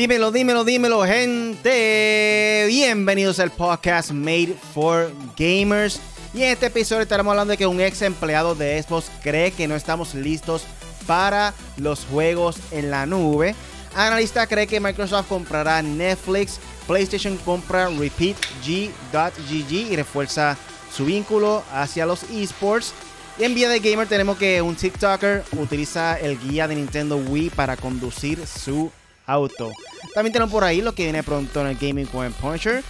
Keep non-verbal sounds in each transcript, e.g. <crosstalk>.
Dímelo, dímelo, dímelo, gente. Bienvenidos al podcast Made for Gamers. Y en este episodio estaremos hablando de que un ex empleado de Xbox cree que no estamos listos para los juegos en la nube. Analista cree que Microsoft comprará Netflix. PlayStation compra RepeatG.gg y refuerza su vínculo hacia los esports. Y en Vía de Gamer tenemos que un TikToker utiliza el guía de Nintendo Wii para conducir su También tenemos por ahí lo que viene pronto en el Gaming con Punisher.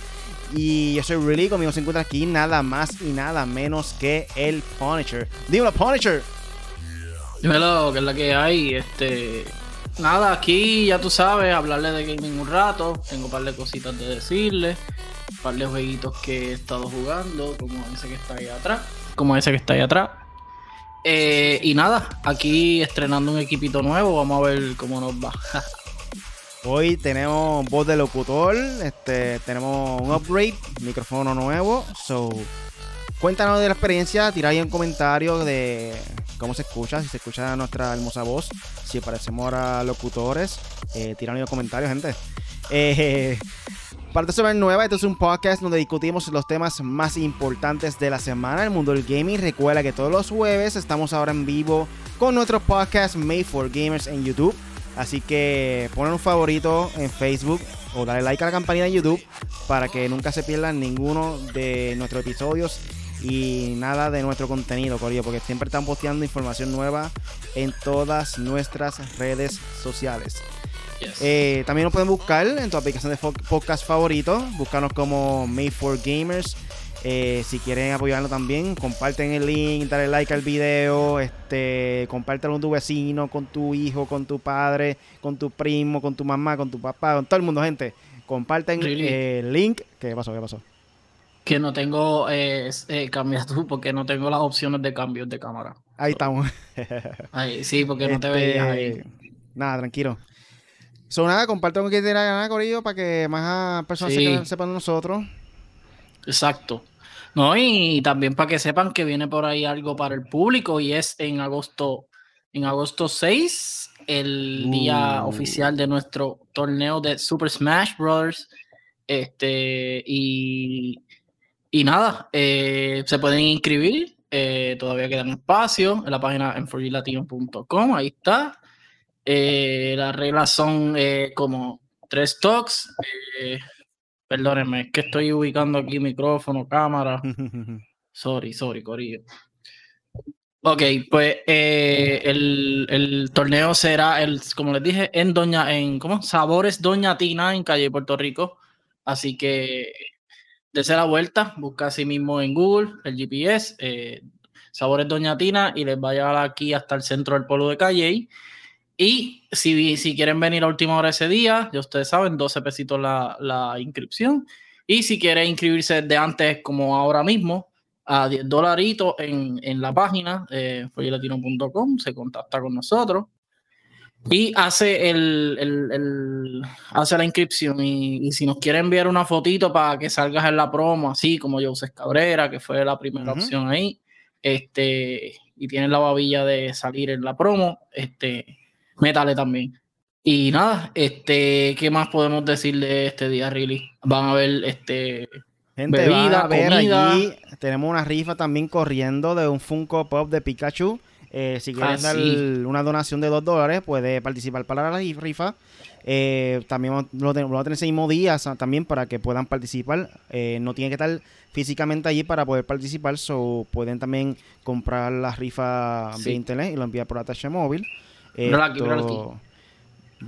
Y yo soy Really, conmigo se encuentra aquí nada más y nada menos que el Punisher. Dímelo, Punisher. Dímelo, que es la que hay. Este. Nada, aquí ya tú sabes, hablarle de gaming un rato. Tengo un par de cositas de decirle. Un par de jueguitos que he estado jugando, como ese que está ahí atrás. Como ese que está ahí atrás. Eh, y nada, aquí estrenando un equipito nuevo. Vamos a ver cómo nos va. <laughs> Hoy tenemos voz de locutor, este, tenemos un upgrade, micrófono nuevo. So, cuéntanos de la experiencia, tira ahí un comentario de cómo se escucha, si se escucha nuestra hermosa voz, si parecemos ahora locutores. Eh, tira ahí un comentario, gente. Eh, <laughs> Parte sobre nueva, esto es un podcast donde discutimos los temas más importantes de la semana el mundo del gaming. Recuerda que todos los jueves estamos ahora en vivo con nuestro podcast Made for Gamers en YouTube. Así que ponen un favorito en Facebook o dale like a la campanita en YouTube para que nunca se pierdan ninguno de nuestros episodios y nada de nuestro contenido, Corillo, porque siempre están posteando información nueva en todas nuestras redes sociales. Eh, también nos pueden buscar en tu aplicación de podcast favorito. Búscanos como Made for Gamers. Eh, si quieren apoyarnos también, comparten el link, dale like al video, este, compártelo con tu vecino, con tu hijo, con tu padre, con tu primo, con tu mamá, con tu papá, con todo el mundo, gente. Comparten el link. ¿Qué pasó? ¿Qué pasó? Que no tengo, eh, eh, cambias tú porque no tengo las opciones de cambios de cámara. Ahí estamos. <laughs> sí, porque no te veías ahí. Este, nada, tranquilo. Son nada, compartan con quien tenga ganas, Corillo, para que más personas sepan de nosotros. Exacto. No, y también para que sepan que viene por ahí algo para el público y es en agosto, en agosto 6, el día uh. oficial de nuestro torneo de Super Smash Bros. Este, y, y nada, eh, se pueden inscribir, eh, todavía quedan espacio en la página en forlatino.com, ahí está. Eh, las reglas son como tres talks. Perdónenme, es que estoy ubicando aquí micrófono, cámara. <laughs> sorry, sorry, Corillo. Ok, pues eh, el, torneo será, el, como les dije, en Doña, en ¿cómo? Sabores Doña Tina en calle Puerto Rico. Así que dese la vuelta, busca así mismo en Google el GPS, eh, Sabores Doña Tina, y les va a llevar aquí hasta el centro del pueblo de Calle. Y si, si quieren venir a última hora ese día, ya ustedes saben, 12 pesitos la, la inscripción. Y si quieren inscribirse de antes, como ahora mismo, a 10 dolaritos en, en, la página, eh, se contacta con nosotros y hace, el, el, el hace la inscripción. Y, si nos quiere enviar una fotito para que salgas en la promo, así como José Cabrera, que fue la primera opción ahí, este, y tiene la babilla de salir en la promo, este, métale también. Y nada, este, ¿qué más podemos decir de este día, really? Van a ver este Gente, bebida, comida. tenemos una rifa también corriendo de un Funko Pop de Pikachu. Eh, si quieres ah, dar una donación de 2 dólares, puede participar para la rifa. Eh, también lo, tenemos a tener ese mismo día también para que puedan participar. Eh, no tiene que estar físicamente allí para poder participar, so pueden también comprar la rifa vía internet y lo enviar por atache móvil.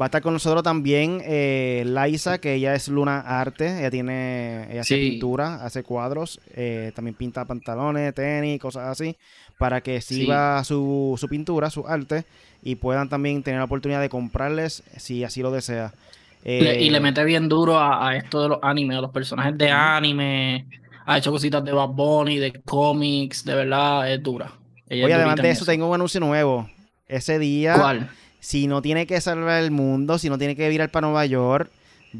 Va a estar con nosotros también eh, Laisa, que ella es Luna Arte. Ella tiene, ella hace pintura, hace cuadros, eh, también pinta pantalones, tenis, cosas así, para que sirva su, su pintura, su arte, y puedan también tener la oportunidad de comprarles si así lo desea. y le mete bien duro a, esto de los animes, a los personajes de anime. Ha hecho cositas de Bad Bunny, de cómics, de verdad es dura. Oye, además de eso, tengo un anuncio nuevo. Ese día. ¿Cuál? Si no tiene que salvar el mundo, si no tiene que virar para Nueva York,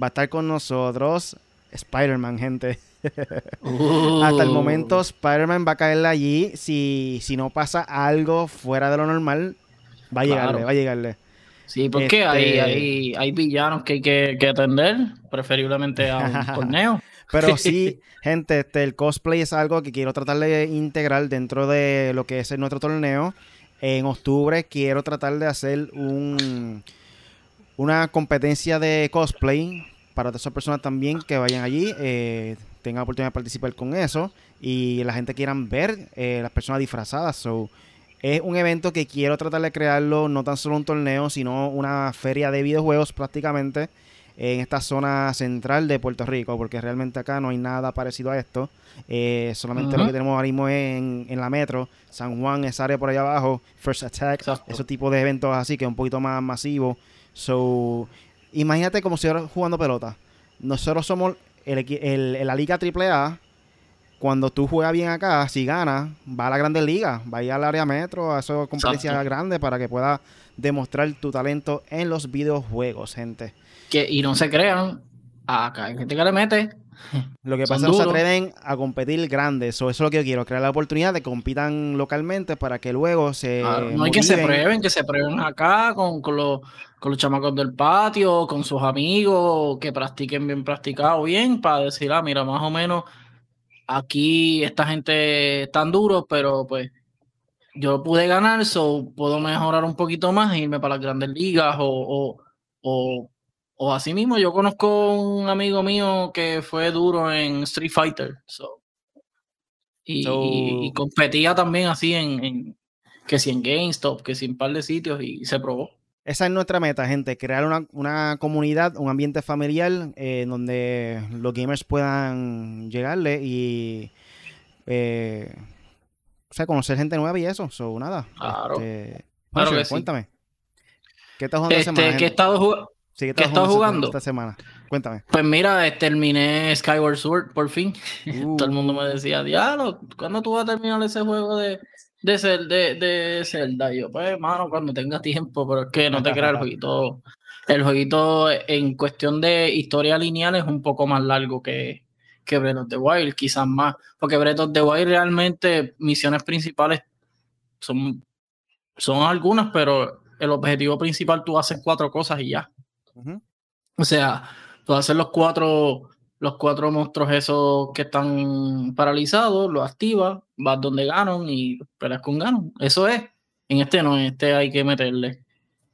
va a estar con nosotros Spider-Man, gente. <laughs> Hasta el uh. momento, Spider-Man va a caerle allí. Si, si no pasa algo fuera de lo normal, va a llegarle, va a llegarle. Sí, porque hay, este hay, hay, villanos que hay que, atender, preferiblemente a un <laughs> torneo. Pero <laughs> sí, gente, este, el cosplay es algo que quiero tratar de integrar dentro de lo que es nuestro torneo. En octubre quiero tratar de hacer un, una competencia de cosplay para esas personas también que vayan allí, eh, tengan oportunidad de participar con eso y la gente quieran ver eh, las personas disfrazadas. So, es un evento que quiero tratar de crearlo, no tan solo un torneo, sino una feria de videojuegos prácticamente en esta zona central de Puerto Rico, porque realmente acá no hay nada parecido a esto. Eh, solamente lo que tenemos ahora mismo es en, la metro, San Juan, esa área por allá abajo, First Attack, ese tipo de eventos así que es un poquito más masivo. So, imagínate como si fuera jugando pelota. Nosotros somos el, el, la Liga AAA cuando tú juegas bien acá, si ganas, va a la Grande Liga, va a ir al área metro, a esas competencias grandes para que puedas demostrar tu talento en los videojuegos, gente. Que, y no se crean, acá hay gente que le mete. <laughs> Lo que pasa es que no se atreven a competir grandes. Eso, es lo que yo quiero, crear la oportunidad de que compitan localmente para que luego se. no hay que se prueben, que se prueben acá con, con, los, con los chamacos del patio, con sus amigos, que practiquen bien practicado, bien, para decir, ah, mira, más o menos aquí esta gente tan duro, pero pues yo pude ganar, so puedo mejorar un poquito más e irme para las grandes ligas o, o, o, así mismo. Yo conozco un amigo mío que fue duro en Street Fighter, so, y, competía también así en, en, que si en GameStop, que si en un par de sitios y se probó. Esa es nuestra meta, gente, crear una, comunidad, un ambiente familiar eh, donde los gamers puedan llegarle y eh, o sea, conocer gente nueva y eso, so, nada. Claro. Este, claro cuéntame. ¿Qué estás jugando este, esta semana? ¿Qué estás jugando? Sí, ¿qué estás jugando esta semana? Cuéntame. Pues mira, terminé Skyward Sword por fin. <laughs> Todo el mundo me decía, diablo, ¿cuándo tú vas a terminar ese juego de, de, de, de Zelda. yo, pues, hermano, cuando tenga tiempo, pero es que no te creas, el <laughs> jueguito, el jueguito en cuestión de historia lineal es un poco más largo que, que Breath of the Wild, quizás más, porque Breath of the Wild realmente misiones principales son, son algunas, pero el objetivo principal tú haces cuatro cosas y ya. O sea, tú haces los cuatro los cuatro monstruos esos que están paralizados, los activas, vas donde ganan y peleas con ganan. Eso es. En este no, en este hay que meterle.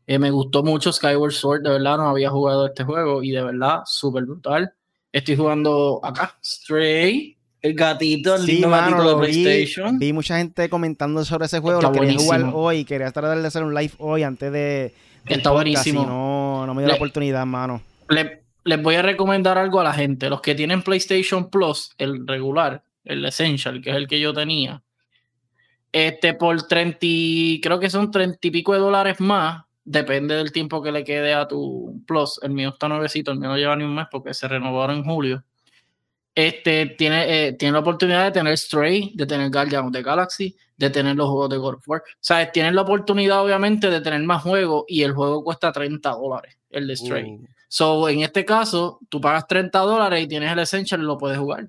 Eh, me gustó mucho Skyward Sword, de verdad no había jugado este juego y de verdad súper brutal. Estoy jugando acá, Stray, el gatito, el lindo gatito de PlayStation. Vi, mucha gente comentando sobre ese juego, lo quería jugar hoy, quería tratar de hacer un live hoy antes de... Está buenísimo. no, no me dio la oportunidad, mano. Le, les voy a recomendar algo a la gente. Los que tienen PlayStation Plus, el regular, el Essential, que es el que yo tenía, este por 30, creo que son 30 y pico de dólares más, depende del tiempo que le quede a tu Plus. El mío está nuevecito, el mío no lleva ni un mes porque se renovaron en julio. Este tiene, eh, tiene la oportunidad de tener Stray, de tener Guardian of the Galaxy, de tener los juegos de God of War. O sea, tienen la oportunidad, obviamente, de tener más juegos y el juego cuesta 30 dólares, el de Stray. Uh. So, en este caso, tú pagas 30 dólares y tienes el Essential y lo puedes jugar.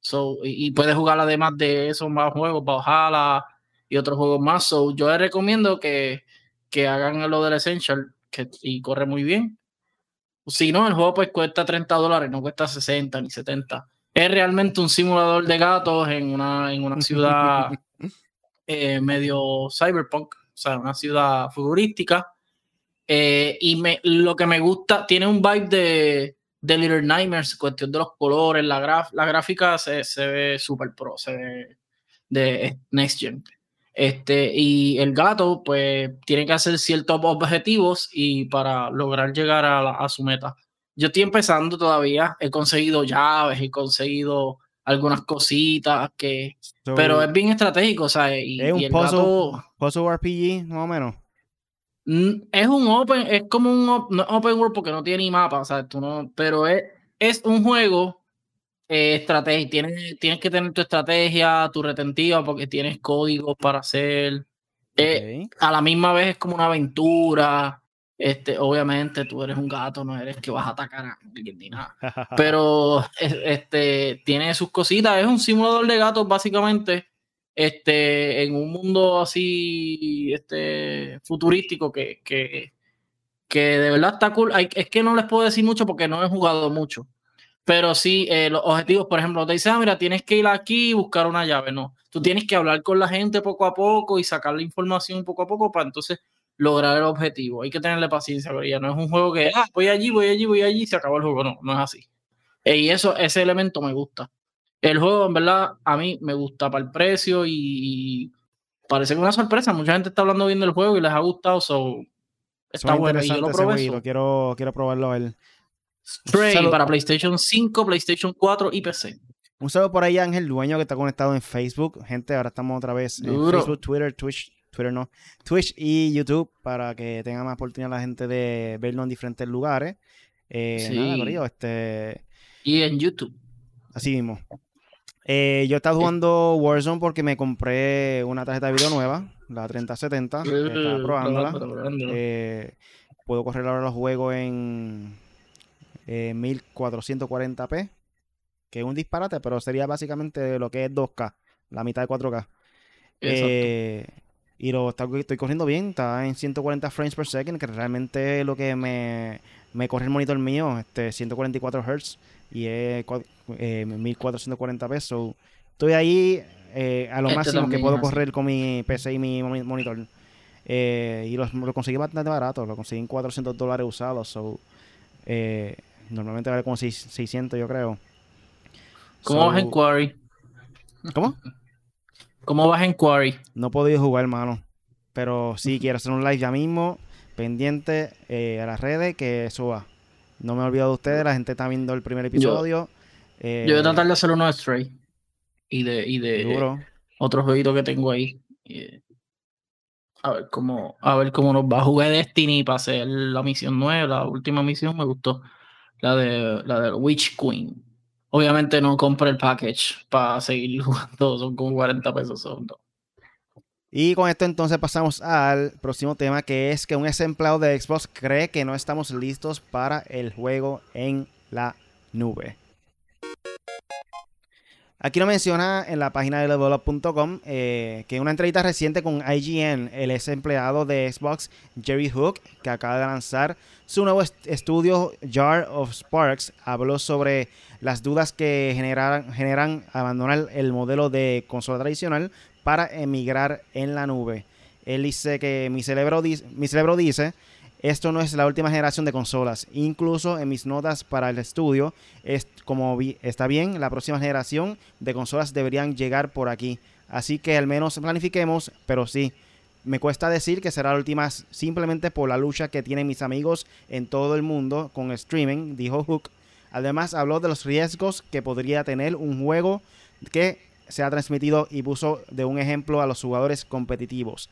So, y, puedes jugar además de esos más juegos, Valhalla y otros juegos más. So, yo les recomiendo que, que hagan lo del Essential que, y corre muy bien. Si no, el juego pues cuesta 30 dólares, no cuesta 60 ni 70. Es realmente un simulador de gatos en una, en una <laughs> ciudad eh, medio cyberpunk, o sea, una ciudad futurística eh, y me, lo que me gusta, tiene un vibe de, de Little Nightmares, cuestión de los colores, la, graf, la gráfica se, se ve super pro, se ve de Next Gen. Este, y el gato, pues, tiene que hacer ciertos objetivos y para lograr llegar a, a su meta. Yo estoy empezando todavía, he conseguido llaves, he conseguido algunas cositas que... pero es bien estratégico, o sea, y, es un el puzzle RPG, más o menos. Mm, es un open, es como un open world porque no tiene ni mapa, o sea, tú no, pero es, es un juego eh, estrategia. Tienes, tienes que tener tu estrategia, tu retentiva, porque tienes códigos para hacer. Eh, a la misma vez es como una aventura. Este, obviamente tú eres un gato, no eres que vas a atacar a alguien ni nada. <laughs> Pero este, tiene sus cositas, es un simulador de gatos básicamente este, en un mundo así este, futurístico que, que, que de verdad está cool. es que no les puedo decir mucho porque no he jugado mucho. Pero sí, eh, los objetivos, por ejemplo, te dicen, ah, mira, tienes que ir aquí y buscar una llave. No, tú tienes que hablar con la gente poco a poco y sacar la información poco a poco para entonces lograr el objetivo. Hay que tenerle paciencia, pero ya no es un juego que, ah, voy allí, voy allí, voy allí y se acabó el juego. No, no es así. Eh, y eso, ese elemento me gusta. El juego, en verdad, a mí me gusta para el precio y, parece que es una sorpresa. Mucha gente está hablando bien del juego y les ha gustado, so está bueno. Y yo lo probé. quiero, quiero probarlo a él. Stray para PlayStation 5, PlayStation 4 y PC. Un saludo por ahí Ángel Dueño que está conectado en Facebook. Gente, ahora estamos otra vez en Facebook, Twitter, Twitch, Twitter no, Twitch y YouTube para que tenga más oportunidad la gente de verlo en diferentes lugares. Eh, sí. este... Y en YouTube. Así mismo. Eh, yo estaba jugando Warzone porque me compré una tarjeta de video nueva, la 3070. estaba probándola. Eh, puedo correr ahora los juegos en 1440p, eh, que es un disparate, pero sería básicamente lo que es 2K, la mitad de 4K. Eh, y lo estoy corriendo bien, está en 140 frames per second, que realmente es lo que me, me corre el monitor mío, este 144 Hz y es 1440p. So, estoy ahí eh, a lo este máximo que puedo correr con mi PC y mi monitor. y lo, conseguí bastante barato, lo conseguí en 400 dólares usados. So, Normalmente vale como 600, yo creo. ¿Cómo vas en Quarry? ¿Cómo? ¿Cómo vas en Quarry? No he podido jugar, hermano. Pero sí quiero hacer un live ya mismo. Pendiente eh, a las redes que suba. No me he olvidado de ustedes. La gente está viendo el primer episodio. Yo, voy a eh, tratar de hacer uno de Stray. Y de, y de otros jueguitos que tengo ahí. a ver cómo a ver cómo nos va a jugar Destiny para hacer la misión nueva, la última misión me gustó la de la de Witch Queen. Obviamente no compré el package para seguir <laughs> jugando, son como 40 pesos. Son Y con esto entonces pasamos al próximo tema, que es que un ex empleado de Xbox cree que no estamos listos para el juego en la nube. Aquí lo menciona en la página de levelup.com eh, que en una entrevista reciente con IGN, el ex empleado de Xbox, Jerry Hook, que acaba de lanzar su nuevo estudio Jar of Sparks, habló sobre las dudas que generan, generan abandonar el modelo de consola tradicional para emigrar en la nube. Él dice que mi cerebro, mi cerebro dice esto no es la última generación de consolas. Incluso en mis notas para el estudio, es como está bien, la próxima generación de consolas deberían llegar por aquí. Así que al menos planifiquemos, pero sí, me cuesta decir que será la última simplemente por la lucha que tienen mis amigos en todo el mundo con streaming, dijo Hook. Además habló de los riesgos que podría tener un juego que se ha transmitido y puso de un ejemplo a los jugadores competitivos,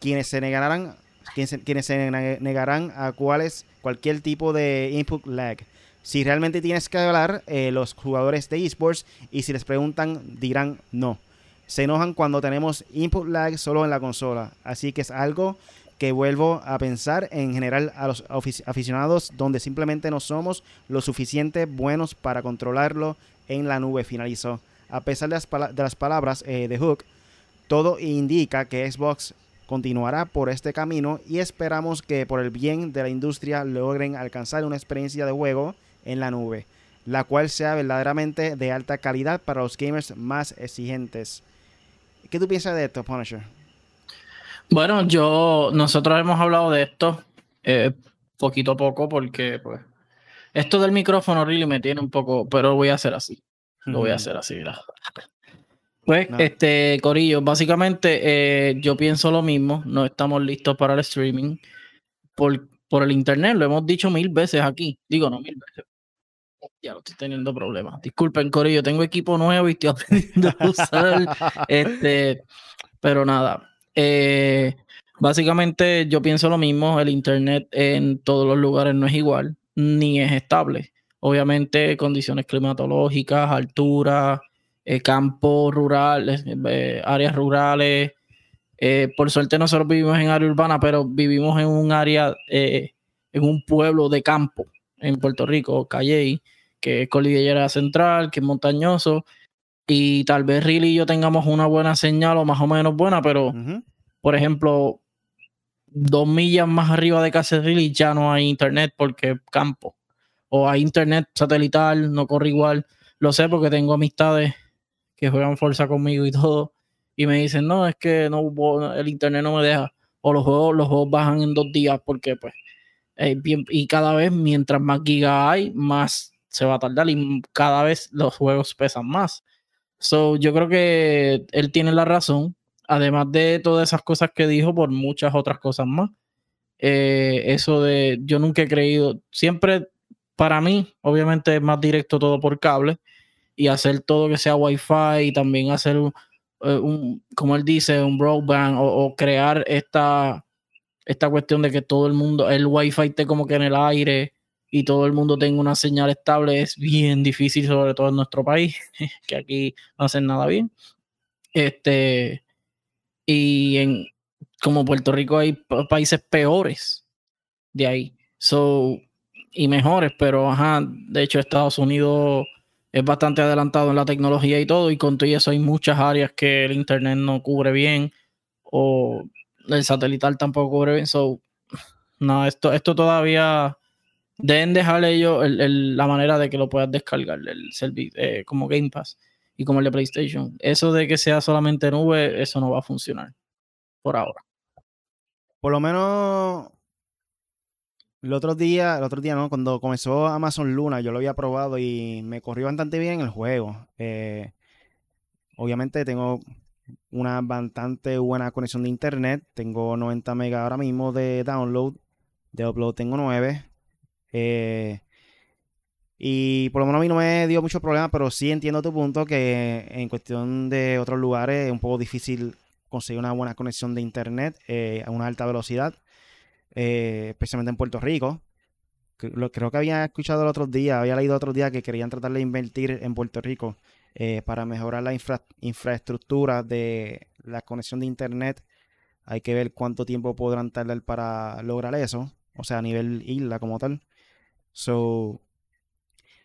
quienes se negarán quienes se, negarán a cuáles cualquier tipo de input lag. Si realmente tienes que hablar, eh, los jugadores de esports y si les preguntan dirán no. Se enojan cuando tenemos input lag solo en la consola. Así que es algo que vuelvo a pensar en general a los aficionados donde simplemente no somos lo suficiente buenos para controlarlo en la nube, finalizó. A pesar de las, palabras eh, de Hook, todo indica que Xbox continuará por este camino y esperamos que por el bien de la industria logren alcanzar una experiencia de juego en la nube, la cual sea verdaderamente de alta calidad para los gamers más exigentes. ¿Qué tú piensas de esto, Punisher? Bueno, yo, nosotros hemos hablado de esto eh, poquito a poco porque pues esto del micrófono really me tiene un poco, pero voy a hacer así. Lo voy a hacer así, gracias. Pues, este, Corillo, básicamente eh, yo pienso lo mismo, no estamos listos para el streaming por, por el internet, lo hemos dicho mil veces aquí, digo no mil veces, ya lo estoy teniendo problemas. Disculpen, Corillo, tengo equipo nuevo y estoy <laughs> aprendiendo a usar, este, pero nada, eh, básicamente yo pienso lo mismo, el internet en todos los lugares no es igual, ni es estable. Obviamente condiciones climatológicas, altura, eh, campos rurales, eh, áreas rurales. Eh, por suerte nosotros vivimos en área urbana, pero vivimos en un área, en un pueblo de campo en Puerto Rico, Calley, que es cordillera central, que es montañoso. Y tal vez Riley y yo tengamos una buena señal o más o menos buena, pero por ejemplo, dos millas más arriba de Cacerril ya no hay internet porque campo. O hay internet satelital, no corre igual. Lo sé porque tengo amistades que juegan fuerza conmigo y todo. Y me dicen, no, es que no el internet no me deja. O los juegos, los juegos bajan en dos días porque pues y cada vez mientras más giga hay, más se va a tardar y cada vez los juegos pesan más. So, yo creo que él tiene la razón, además de todas esas cosas que dijo, por muchas otras cosas más. Eh, eso de, yo nunca he creído, siempre para mí, obviamente es más directo todo por cable y hacer todo que sea wifi y también hacer un, eh, como él dice, un broadband o crear esta, esta cuestión de que todo el mundo, el wifi esté como que en el aire y todo el mundo tenga una señal estable es bien difícil, sobre todo en nuestro país, <laughs> que aquí no hacen nada bien. Este, y en como Puerto Rico hay países peores de ahí. So, y mejores, pero ajá, de hecho Estados Unidos es bastante adelantado en la tecnología y todo, y con todo eso hay muchas áreas que el internet no cubre bien o el satelital tampoco cubre bien. So, no, esto, esto todavía deben dejarle ellos la manera de que lo puedas descargar, el servicio, eh, como Game Pass y como el de PlayStation. Eso de que sea solamente nube, eso no va a funcionar por ahora. Por lo menos el otro día, el otro día, ¿no? Cuando comenzó Amazon Luna, yo lo había probado y me corrió bastante bien el juego. Eh, obviamente tengo una bastante buena conexión de internet. Tengo 90 megas ahora mismo de download. De upload tengo 9. Eh, y por lo menos a mí no me dio mucho problema, pero sí entiendo tu punto que en cuestión de otros lugares es un poco difícil conseguir una buena conexión de internet eh, a una alta velocidad, eh, especialmente en Puerto Rico. Creo que había escuchado el otro día, había leído otro día que querían tratar de invertir en Puerto Rico eh, para mejorar la infraestructura de la conexión de internet. Hay que ver cuánto tiempo podrán tardar para lograr eso, o sea, a nivel isla como tal. So,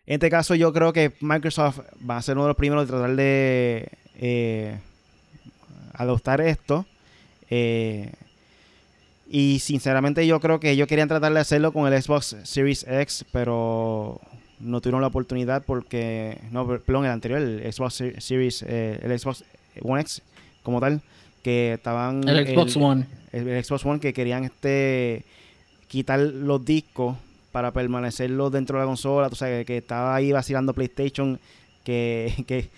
en este caso yo creo que Microsoft va a ser uno de los primeros de tratar de eh, adoptar esto. Y sinceramente yo creo que ellos querían tratar de hacerlo con el Xbox Series X, pero no tuvieron la oportunidad porque, no, perdón, el anterior, el Xbox Series, eh, el Xbox One X como tal, que estaban... El Xbox One. El, Xbox One que querían este quitar los discos para permanecerlos dentro de la consola, tú sabes, que estaba ahí vacilando PlayStation, que, <laughs> que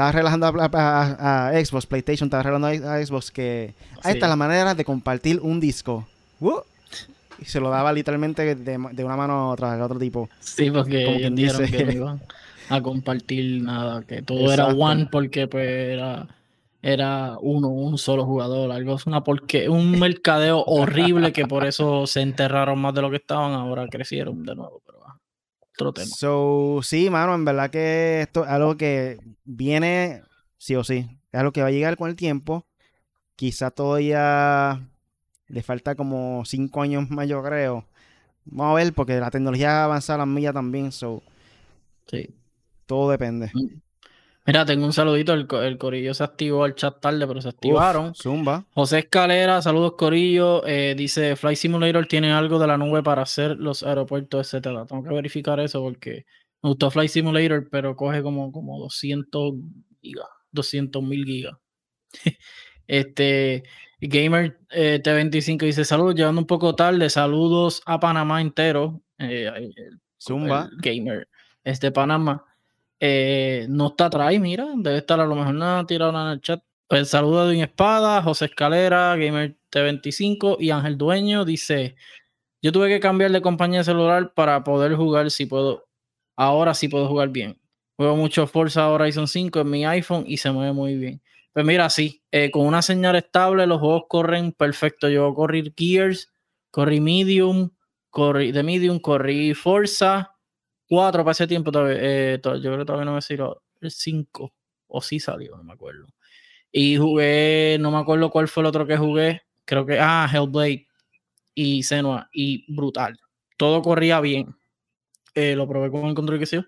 estaba relajando a, Xbox, PlayStation estaba relajando a, Xbox, que ahí está la manera de compartir un disco. Uh, y se lo daba literalmente de, una mano a otra, de otro tipo. Sí, porque como quien dice que no iban a compartir nada, que todo era one porque pues era, era uno, un solo jugador, algo es una porque un mercadeo horrible que por eso se enterraron más de lo que estaban, ahora crecieron de nuevo, pero otro tema. So, sí, mano, en verdad que esto es algo que viene sí o sí, es algo que va a llegar con el tiempo. Quizá todavía le falta como cinco años más, yo creo. Vamos a ver, porque la tecnología avanza a las millas también, so. Sí. Todo depende. Mm. Mira, tengo un saludito. El, Corillo se activó al chat tarde, pero se activaron. zumba. José Escalera, saludos Corillo. Eh, dice: Flight Simulator tiene algo de la nube para hacer los aeropuertos, etcétera. Tengo que verificar eso porque me gustó Flight Simulator, pero coge como, como 200 gigas, 200 mil gigas. <laughs> este, Gamer eh, T25 dice: Saludos, llegando un poco tarde. Saludos a Panamá entero. Eh, Zumba. gamer es de Panamá. Eh, no está atrás, mira, debe estar a lo mejor nada tirado en el chat. El saludo de Espada, José Escalera, Gamer T25 y Ángel Dueño dice: Yo tuve que cambiar de compañía celular para poder jugar si puedo. Ahora sí puedo jugar bien. Juego mucho Forza Horizon 5 en mi iPhone y se mueve muy bien. Pues mira, sí, eh, con una señal estable los juegos corren perfecto. Yo corrí Gears, corrí Medium, corrí de Medium, corrí Forza 4 para ese tiempo. Todavía, eh, yo creo que todavía no me salió el 5 o sí salió, no me acuerdo. Y jugué, no me acuerdo cuál fue el otro que jugué. Creo que, ah, Hellblade y Senua y brutal. Todo corría bien. Eh, lo probé con el control que sé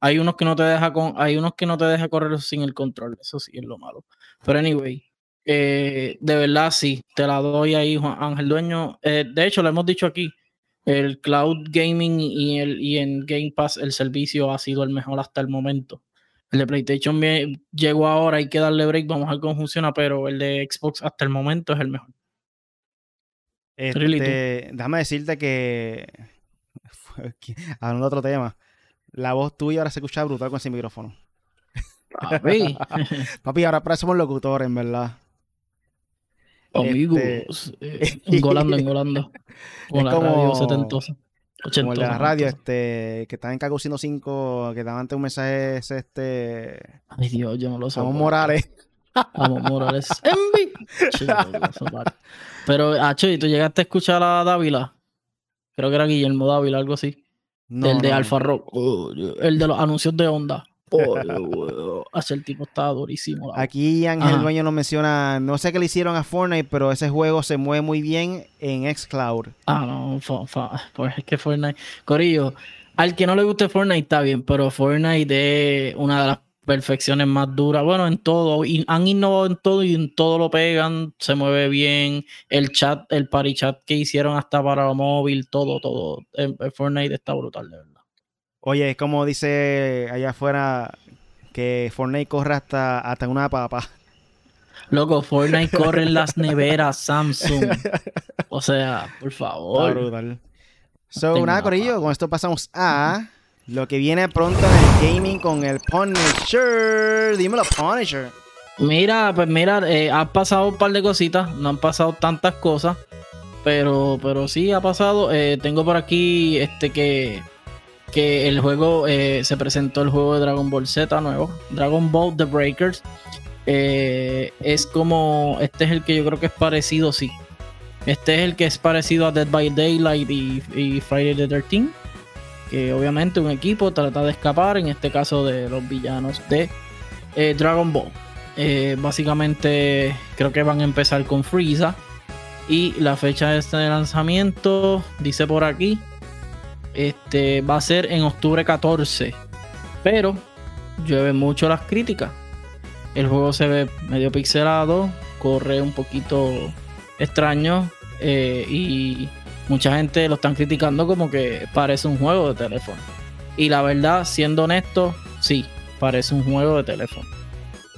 hay unos que no te deja con, hay unos que no te deja correr sin el control, eso sí es lo malo. Pero anyway, Eh, de verdad, sí, te la doy ahí, Juan Ángel Dueño. Eh, de hecho, lo hemos dicho aquí, el cloud gaming y, el, y en Game Pass el servicio ha sido el mejor hasta el momento. El de PlayStation llegó ahora, hay que darle break, vamos a ver cómo funciona, pero el de Xbox hasta el momento es el mejor. Este, déjame decirte <laughs> que, hablando de otro tema, la voz tuya ahora se escucha brutal con ese micrófono. Papi. <laughs> Papi, ahora parecemos locutores, en verdad. Amigos, este... <laughs> engolando, engolando. Como la radio setentosa. Como la radio, este, que está en Cacusino 5, que daban un mensaje este. Ay Dios, yo no lo sé. Vamos Morales. Vamos Morales. <laughs> Pero, Hacho, ¿y tú llegaste a escuchar a Dávila? Creo que era Guillermo Dávila, algo así. el de Alfa Rock. Oh, el de los anuncios de Honda. Hace el tipo estaba durísimo. Aquí Ángel Dueño nos menciona, no sé qué le hicieron a Fortnite, pero ese juego se mueve muy bien en xCloud. Ah, no, pues es que Fortnite. Corillo, al que no le guste Fortnite está bien, pero Fortnite es una de las perfecciones más duras. Bueno, en todo, y han innovado en todo y en todo lo pegan, se mueve bien. El chat, el party chat que hicieron hasta para móvil, todo, todo. Fortnite está brutal, de verdad. Oye, es como dice allá afuera que Fortnite corre hasta, hasta una papa. Loco, Fortnite <laughs> corre en las neveras Samsung. <laughs> O sea, por favor. brutal. So, nada, Corillo, con esto pasamos a lo que viene pronto en el gaming con el Punisher. Dímelo, Punisher. Mira, pues mira, eh, ha pasado un par de cositas, no han pasado tantas cosas, pero, pero sí ha pasado. Eh, tengo por aquí este que que el juego eh, se presentó el juego de Dragon Ball Z nuevo, Dragon Ball The Breakers. Eh, es como, este es el que yo creo que es parecido, sí. Este es el que es parecido a Dead by Daylight y, Friday the 13 que obviamente un equipo trata de escapar, en este caso de los villanos de eh, Dragon Ball. básicamente creo que van a empezar con Frieza y la fecha de este lanzamiento dice por aquí este, va a ser en octubre 14. Pero llueve mucho las críticas. El juego se ve medio pixelado, corre un poquito extraño eh, y mucha gente lo están criticando como que parece un juego de teléfono. Y la verdad, siendo honesto, sí, parece un juego de teléfono.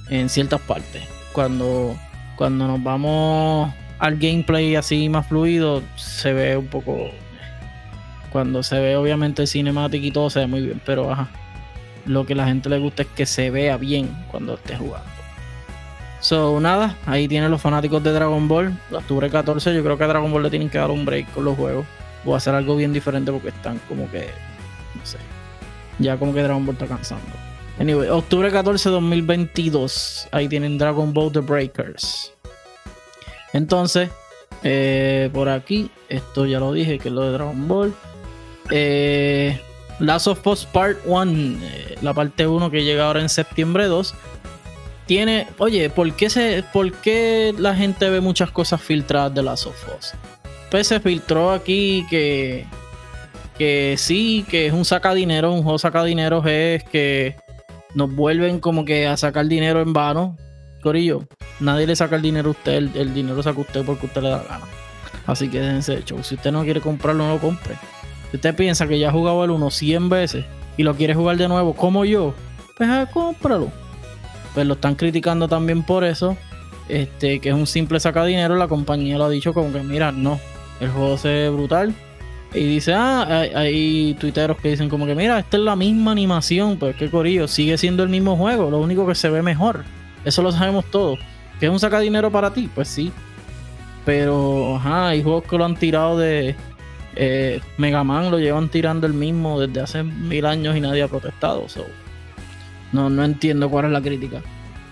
En ciertas partes. Cuando, cuando nos vamos al gameplay así más fluido, se ve un poco cuando se ve obviamente cinemático y todo se ve muy bien, pero ajá. Lo que la gente le gusta es que se vea bien cuando esté jugando. So, nada, ahí tienen los fanáticos de Dragon Ball. Octubre 14, yo creo que a Dragon Ball le tienen que dar un break con los juegos. O hacer algo bien diferente porque están como que. No sé. Ya como que Dragon Ball está cansando. Anyway, octubre 14, 2022. Ahí tienen Dragon Ball The Breakers. Entonces, eh, por aquí, esto ya lo dije, que es lo de Dragon Ball. Eh, Last of Part 1, eh, la parte 1 que llega ahora en septiembre 2, tiene, oye, ¿por qué, se, ¿por qué la gente ve muchas cosas filtradas de Last of Us? Pues se filtró aquí que, que sí, que es un sacadinero, un juego sacadineros es que nos vuelven como que a sacar dinero en vano. Corillo, nadie le saca el dinero a usted, el, dinero saca usted porque usted le da gana. Así que déjense hecho. Si usted no quiere comprarlo, no lo compre. Si usted piensa que ya ha jugado el 1 100 veces y lo quiere jugar de nuevo como yo, pues ah, cómpralo. Pues lo están criticando también por eso. Este, que es un simple saca dinero. La compañía lo ha dicho como que, mira, no, el juego se ve brutal. Y dice, ah, hay, tuiteros que dicen como que, mira, esta es la misma animación. Pues qué corillo, sigue siendo el mismo juego. Lo único que se ve mejor. Eso lo sabemos todos. ¿Que es un saca dinero para ti? Pues sí. Pero, ajá, hay juegos que lo han tirado de, eh, Mega Man lo llevan tirando el mismo desde hace mil años y nadie ha protestado. no, no entiendo cuál es la crítica.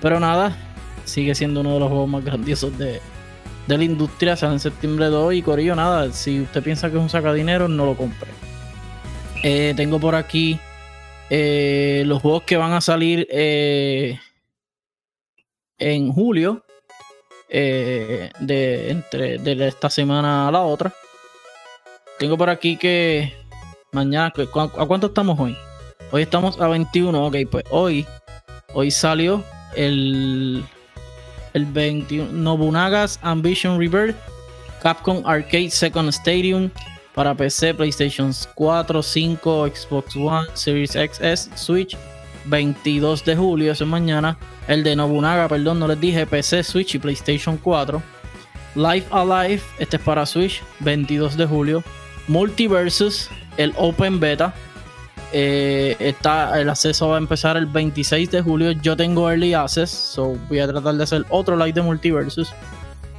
Pero nada, sigue siendo uno de los juegos más grandiosos de, la industria. Sale en septiembre 2 y Corillo, nada. Si usted piensa que es un sacadinero, no lo compre. Eh, tengo por aquí eh, los juegos que van a salir en julio. de entre de esta semana a la otra. Tengo por aquí que mañana, ¿a cuánto estamos hoy? Hoy estamos a 21, ok, pues hoy, hoy salió el, el 21 Nobunaga's Ambition Rebirth, Capcom Arcade Second Stadium para PC, PlayStation 4, 5, Xbox One, Series XS, Switch, 22 de julio, eso es mañana. El de Nobunaga, perdón, no les dije, PC, Switch y PlayStation 4. Life Alive, este es para Switch, 22 de julio. Multiversus, el Open Beta. Eh, está, el acceso va a empezar el 26 de julio. Yo tengo Early Access, so voy a tratar de hacer otro live de Multiversus.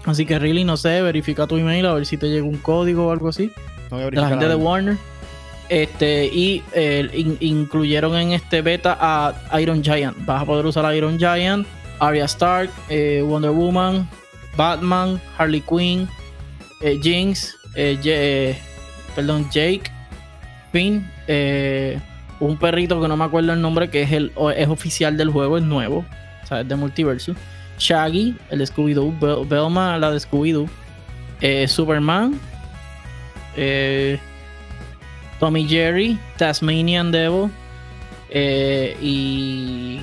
Así que, really, no sé, verifica tu email a ver si te llega un código o algo así. de la gente de Warner. Este, y eh, incluyeron en este beta a Iron Giant. Vas a poder usar a Iron Giant, Arya Stark, eh, Wonder Woman, Batman, Harley Quinn, eh, Jinx, perdón, Jake, Finn, un perrito que no me acuerdo el nombre, que es el es oficial del juego, es nuevo, o sea, es de multiverso. Shaggy, el Scooby-Doo, Velma, la de Scooby-Doo, Superman, Tommy Jerry, Tasmanian Devil eh, y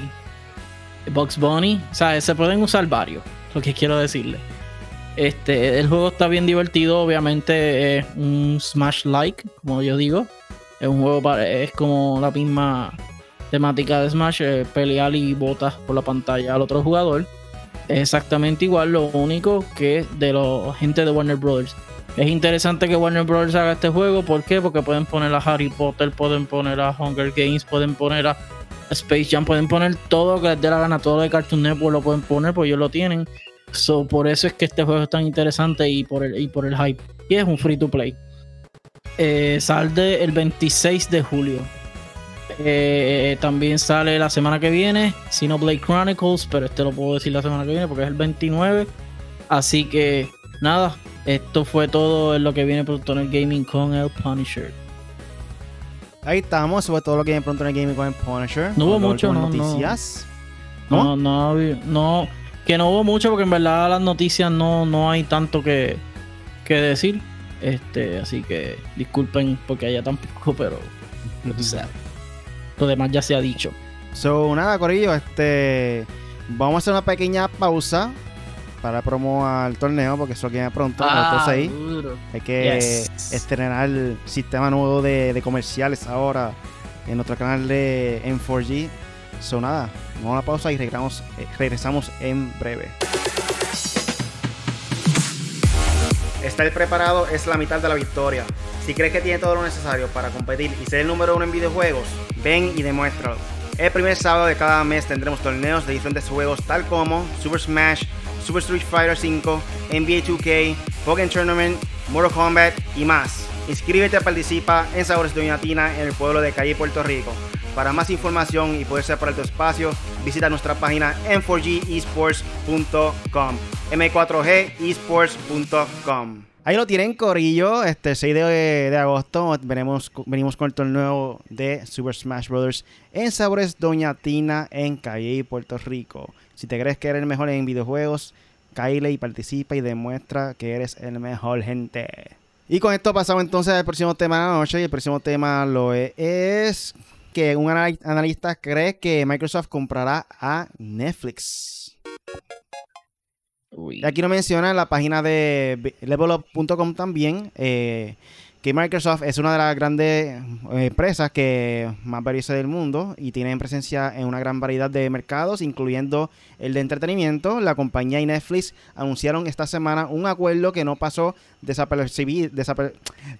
Box Bunny. O sea, se pueden usar varios, lo que quiero decirle. Este, el juego está bien divertido, obviamente es un Smash like, como yo digo. Es un juego es como la misma temática de Smash, pelear y botas por la pantalla al otro jugador. Es exactamente igual, lo único que de los gente de Warner Brothers es interesante que Warner Bros. haga este juego. ¿Por qué? Porque pueden poner a Harry Potter, pueden poner a Hunger Games, pueden poner a Space Jam, pueden poner todo lo que les dé la gana, todo lo de Cartoon Network lo pueden poner, porque ellos lo tienen. So, por eso es que este juego es tan interesante y por el, y por el hype. Y es un free to play. Eh, sale el 26 de julio. Eh, también sale la semana que viene Xenoblade Chronicles, pero este lo puedo decir la semana que viene porque es el 29. Así que nada, esto fue todo en lo que viene pronto en el gaming con el Punisher. Ahí estamos, sobre todo lo que viene pronto en el gaming con el Punisher. No hubo mucho, no, noticias. No, no, no, que no hubo mucho porque en verdad las noticias no, no hay tanto que, que decir. Este, así que disculpen porque haya tampoco, pero lo demás ya se ha dicho. So, nada, Corillo, este vamos a hacer una pequeña pausa para promo al torneo, porque eso viene pronto. Ah, ahí. Hay que estrenar el sistema nuevo de, comerciales ahora en nuestro canal de M4G. So nada, vamos a la pausa y regresamos, eh, regresamos en breve. Estar preparado es la mitad de la victoria. Si crees que tiene todo lo necesario para competir y ser el número uno en videojuegos, ven y demuéstralo. El primer sábado de cada mes tendremos torneos de diferentes juegos tal como Super Smash, Super Street Fighter 5, NBA 2K, Pokémon Tournament, Mortal Kombat y más. Inscríbete y participa en Sabores Doña Tina en el pueblo de Calle, Puerto Rico. Para más información y poder separar tu espacio, visita nuestra página m4gesports.com m4gesports.com Ahí lo tienen, Corillo. Este 6 de, agosto venimos, venimos con el torneo de Super Smash Bros. en Sabores Doña Tina en Calle, Puerto Rico. Si te crees que eres el mejor en videojuegos, caile y participa y demuestra que eres el mejor, gente. Y con esto pasamos entonces al próximo tema de la noche. Y el próximo tema lo es, que un analista cree que Microsoft comprará a Netflix. Y aquí lo menciona en la página de levelup.com también. Eh, que Microsoft es una de las grandes eh, empresas que más valiosa del mundo y tiene presencia en una gran variedad de mercados, incluyendo el de entretenimiento. La compañía y Netflix anunciaron esta semana un acuerdo que no pasó desapercibido.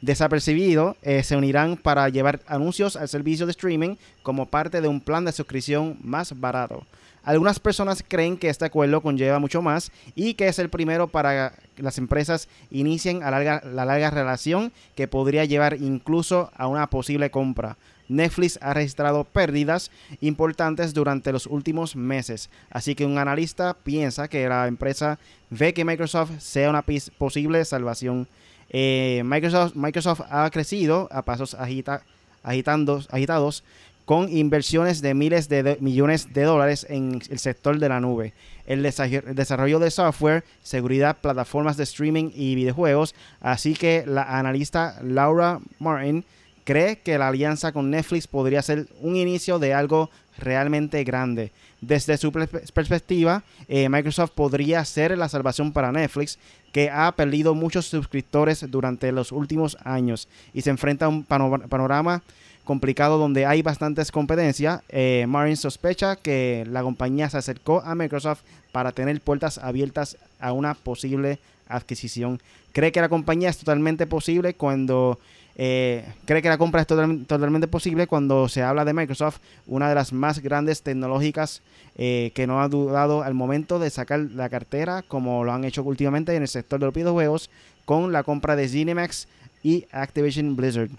desapercibido eh, se unirán para llevar anuncios al servicio de streaming como parte de un plan de suscripción más barato. Algunas personas creen que este acuerdo conlleva mucho más y que es el primero para que las empresas inicien la larga relación que podría llevar incluso a una posible compra. Netflix ha registrado pérdidas importantes durante los últimos meses, así que un analista piensa que la empresa ve que Microsoft sea una posible salvación. Eh, Microsoft, Microsoft ha crecido a pasos agitados con inversiones de miles de, millones de dólares en el sector de la nube, el, desarrollo de software, seguridad, plataformas de streaming y videojuegos. Así que la analista Laura Martin cree que la alianza con Netflix podría ser un inicio de algo realmente grande. Desde su perspectiva, eh, Microsoft podría ser la salvación para Netflix, que ha perdido muchos suscriptores durante los últimos años y se enfrenta a un panorama complicado donde hay bastantes competencia. Eh, Martin sospecha que la compañía se acercó a Microsoft para tener puertas abiertas a una posible adquisición. Cree que la compañía es totalmente posible cuando eh, cree que la compra es totalmente posible cuando se habla de Microsoft, una de las más grandes tecnológicas eh, que no ha dudado al momento de sacar la cartera, como lo han hecho últimamente en el sector de los videojuegos, con la compra de Cinemax y Activision Blizzard.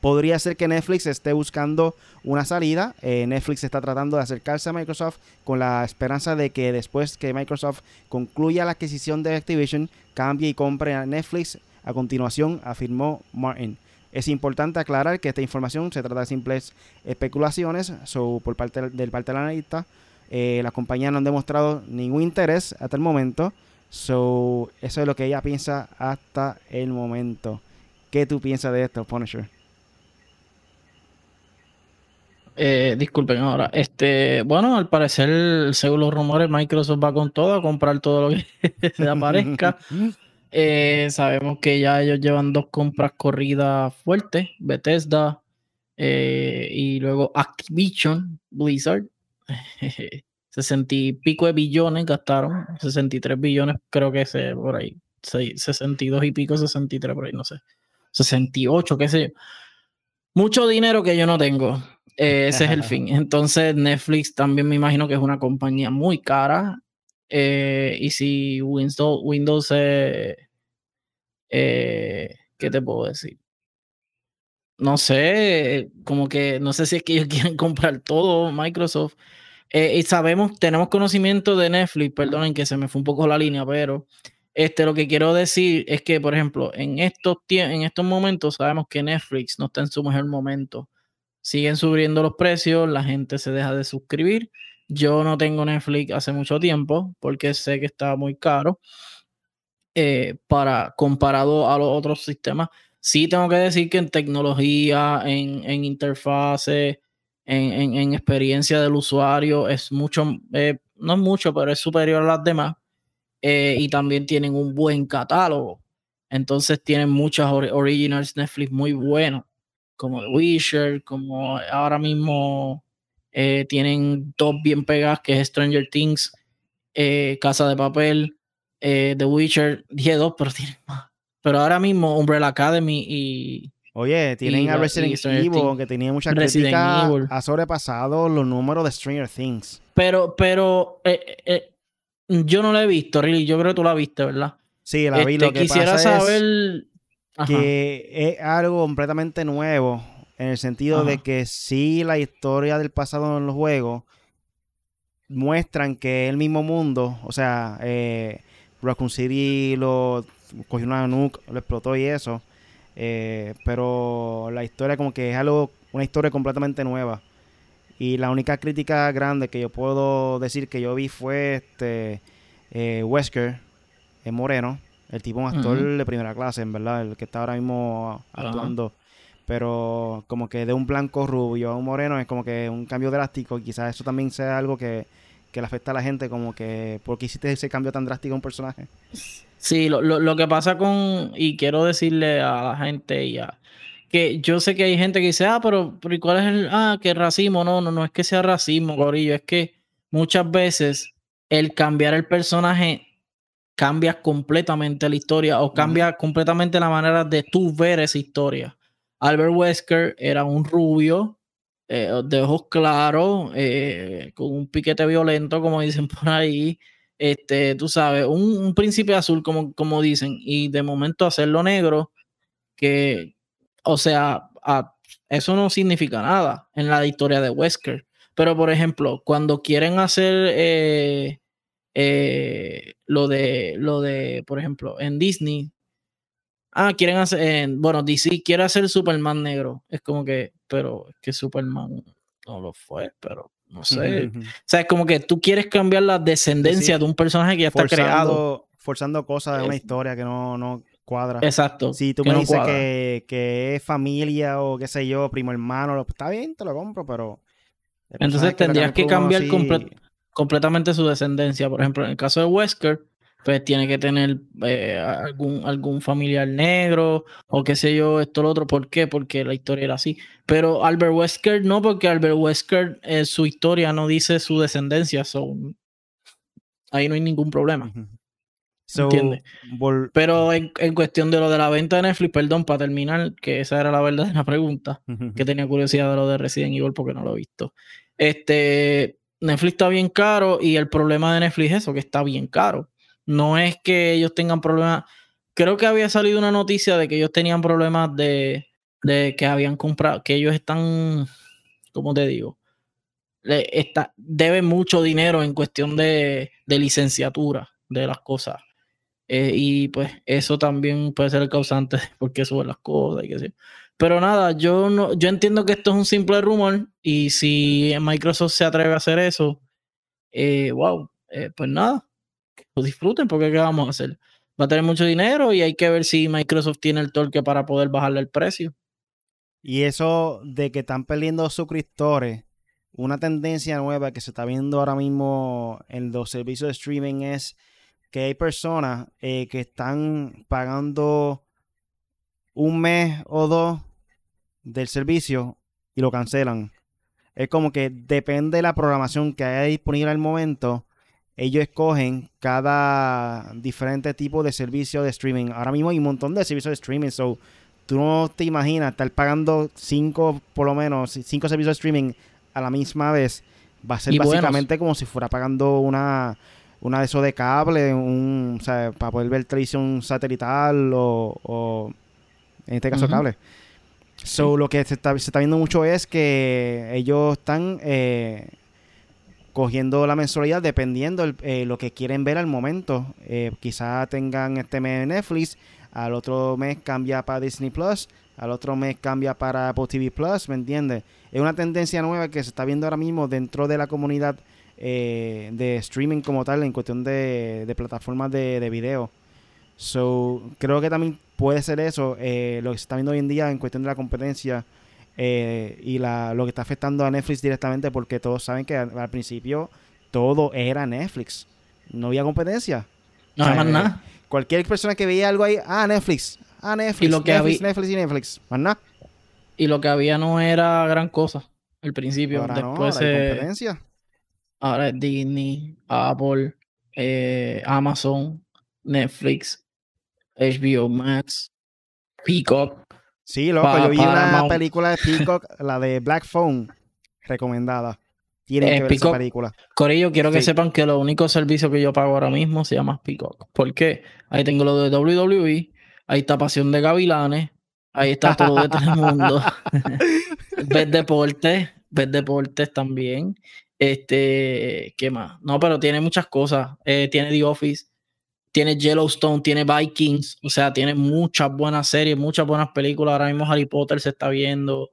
Podría ser que Netflix esté buscando una salida. Eh, Netflix está tratando de acercarse a Microsoft con la esperanza de que después que Microsoft concluya la adquisición de Activision, cambie y compre a Netflix. A continuación, afirmó Martin. Es importante aclarar que esta información se trata de simples especulaciones por parte del parte del analista. Eh, las compañías no han demostrado ningún interés hasta el momento. So, eso es lo que ella piensa hasta el momento. ¿Qué tú piensas de esto, Punisher? Eh, disculpen ahora. Este, bueno, al parecer, según los rumores, Microsoft va con todo a comprar todo lo que <laughs> se aparezca. <laughs> Eh, sabemos que ya ellos llevan dos compras corridas fuertes, Bethesda eh, y luego Activision, Blizzard. <laughs> 60 y pico de billones gastaron, 63 billones creo que es por ahí, 62 y pico, 63 por ahí, no sé, 68, qué sé yo. Mucho dinero que yo no tengo. Eh, ese es el <laughs> fin. Entonces, Netflix también me imagino que es una compañía muy cara. Eh, y si Windows, Windows eh, ¿qué te puedo decir? No sé, como que no sé si es que ellos <laughs> quieren comprar todo Microsoft. y sabemos, tenemos conocimiento de Netflix, perdonen que se me fue un poco la línea, pero este, lo que quiero decir es que, por ejemplo, en estos, en estos momentos sabemos que Netflix no está en su mejor momento siguen subiendo los precios, la gente se deja de suscribir. Yo no tengo Netflix hace mucho tiempo porque sé que está muy caro eh, para comparado a los otros sistemas. Sí tengo que decir que en tecnología, en, en interfase, en, experiencia del usuario es mucho, eh, no es mucho, pero es superior a las demás. Eh, y también tienen un buen catálogo. Entonces tienen muchas originals Netflix muy buenos como The Witcher, como ahora mismo eh, tienen dos bien pegadas, que es Stranger Things, eh, Casa de Papel, eh, The Witcher, dije dos, pero <laughs> tienen más. Pero ahora mismo Umbrella Academy y... Oye, tienen a Resident Evil, que tenía mucha crítica, ha sobrepasado los números de Stranger Things. Pero, pero, yo no la he visto, really. Yo creo que tú la viste, ¿verdad? Sí, la vi. lo este, que quisiera saber que es algo completamente nuevo en el sentido de que sí la historia del pasado en los juegos muestran que el mismo mundo, o sea, eh, Raccoon City lo cogió una nuke, lo explotó y eso, eh, pero la historia como que es algo, una historia completamente nueva. Y la única crítica grande que yo puedo decir que yo vi fue este eh, Wesker, Moreno, el tipo es un actor de primera clase, en verdad, el que está ahora mismo actuando. Pero como que de un blanco rubio a un moreno es como que un cambio drástico. Y quizás eso también sea algo que, le afecta a la gente, como que, ¿por qué hiciste ese cambio tan drástico a un personaje? Sí, lo, lo, que pasa con, y quiero decirle a la gente ya, que yo sé que hay gente que dice, ah, pero, pero ¿cuál es el, ah, que racismo? No, no, no es que sea racismo, gorillo, es que muchas veces el cambiar el personaje cambia completamente la historia o cambia completamente la manera de tú ver esa historia. Albert Wesker era un rubio eh, de ojos claros, eh, con un piquete violento, como dicen por ahí. Este, tú sabes, un, príncipe azul, como, como dicen, y de momento hacerlo negro, que, o sea, eso no significa nada en la historia de Wesker. Pero, por ejemplo, cuando quieren hacer eh, eh, lo de, lo de, por ejemplo, en Disney, ah, quieren hacer, bueno, DC quiere hacer Superman negro. Es como que, pero es que Superman no lo fue, pero no sé. o sea, es como que tú quieres cambiar la descendencia de un personaje que ya está creado. Forzando cosas de una historia que no, no, cuadra. Exacto. Si tú me dices que, es familia o qué sé yo, primo hermano, está bien, te lo compro, pero... Entonces tendrías que, cambiar completamente su descendencia. Por ejemplo, en el caso de Wesker, pues tiene que tener eh, algún, algún familiar negro o qué sé yo, esto, lo otro. ¿Por qué? Porque la historia era así. Pero Albert Wesker no, porque Albert Wesker, eh, su historia no dice su descendencia. son ahí no hay ningún problema. ¿Entiendes? Pero en, cuestión de lo de la venta de Netflix, perdón, para terminar, que esa era la verdadera <laughs> pregunta, que tenía curiosidad de lo de Resident Evil porque no lo he visto. Este, Netflix está bien caro y el problema de Netflix es eso, que está bien caro. No es que ellos tengan problemas. Creo que había salido una noticia de que ellos tenían problemas de, que habían comprado, que ellos están, ¿cómo te digo? Está, deben mucho dinero en cuestión de, licenciatura de las cosas. Eh, y pues eso también puede ser el causante de por qué suben las cosas y qué sé. Pero nada, yo no, yo entiendo que esto es un simple rumor y si Microsoft se atreve a hacer eso, eh, wow, eh, pues nada, lo disfruten porque ¿qué vamos a hacer? Va a tener mucho dinero y hay que ver si Microsoft tiene el torque para poder bajarle el precio. Y eso de que están perdiendo suscriptores, una tendencia nueva que se está viendo ahora mismo en los servicios de streaming es que hay personas eh, que están pagando un mes o dos del servicio y lo cancelan. Es como que depende de la programación que haya disponible al momento, ellos escogen cada diferente tipo de servicio de streaming. Ahora mismo hay un montón de servicios de streaming, so tú no te imaginas estar pagando cinco, por lo menos, cinco servicios de streaming a la misma vez. Va a ser básicamente como si fuera pagando una una de esos de cable, un, o sea, para poder ver televisión satelital o, en este caso cable. So, lo que se está, se está viendo mucho es que ellos están eh, cogiendo la mensualidad dependiendo eh, lo que quieren ver al momento. Eh, quizá tengan este mes Netflix, al otro mes cambia para Disney Plus, al otro mes cambia para Apple TV Plus, ¿me entiendes? Es una tendencia nueva que se está viendo ahora mismo dentro de la comunidad eh, de streaming como tal en cuestión de, plataformas de, de, video. So, creo que también puede ser eso, eh, lo que se está viendo hoy en día en cuestión de la competencia eh, y la, lo que está afectando a Netflix directamente, porque todos saben que al, principio todo era Netflix, no había competencia. No más nada. Cualquier persona que veía algo ahí, ah, Netflix, ah, Netflix, lo que Netflix, Netflix y Netflix, más nada. Y lo que había no era gran cosa al principio. Ahora Después no, competencia. Ahora es Disney, Apple, eh, Amazon, Netflix, HBO Max, Peacock. Sí, loco, yo vi una película de Peacock, la de Black Phone, recomendada. Tienen eh, que ver esa película. Corillo, quiero que sepan que lo único servicio que yo pago ahora mismo se llama Peacock. ¿Por qué? Ahí tengo lo de WWE, ahí está Pasión de Gavilanes, ahí está todo de Telemundo. <laughs> ves deportes, ves deportes también. Este, ¿qué más? No, pero tiene muchas cosas. Eh, tiene The Office, tiene Yellowstone, tiene Vikings, o sea, tiene muchas buenas series, muchas buenas películas. Ahora mismo Harry Potter se está viendo.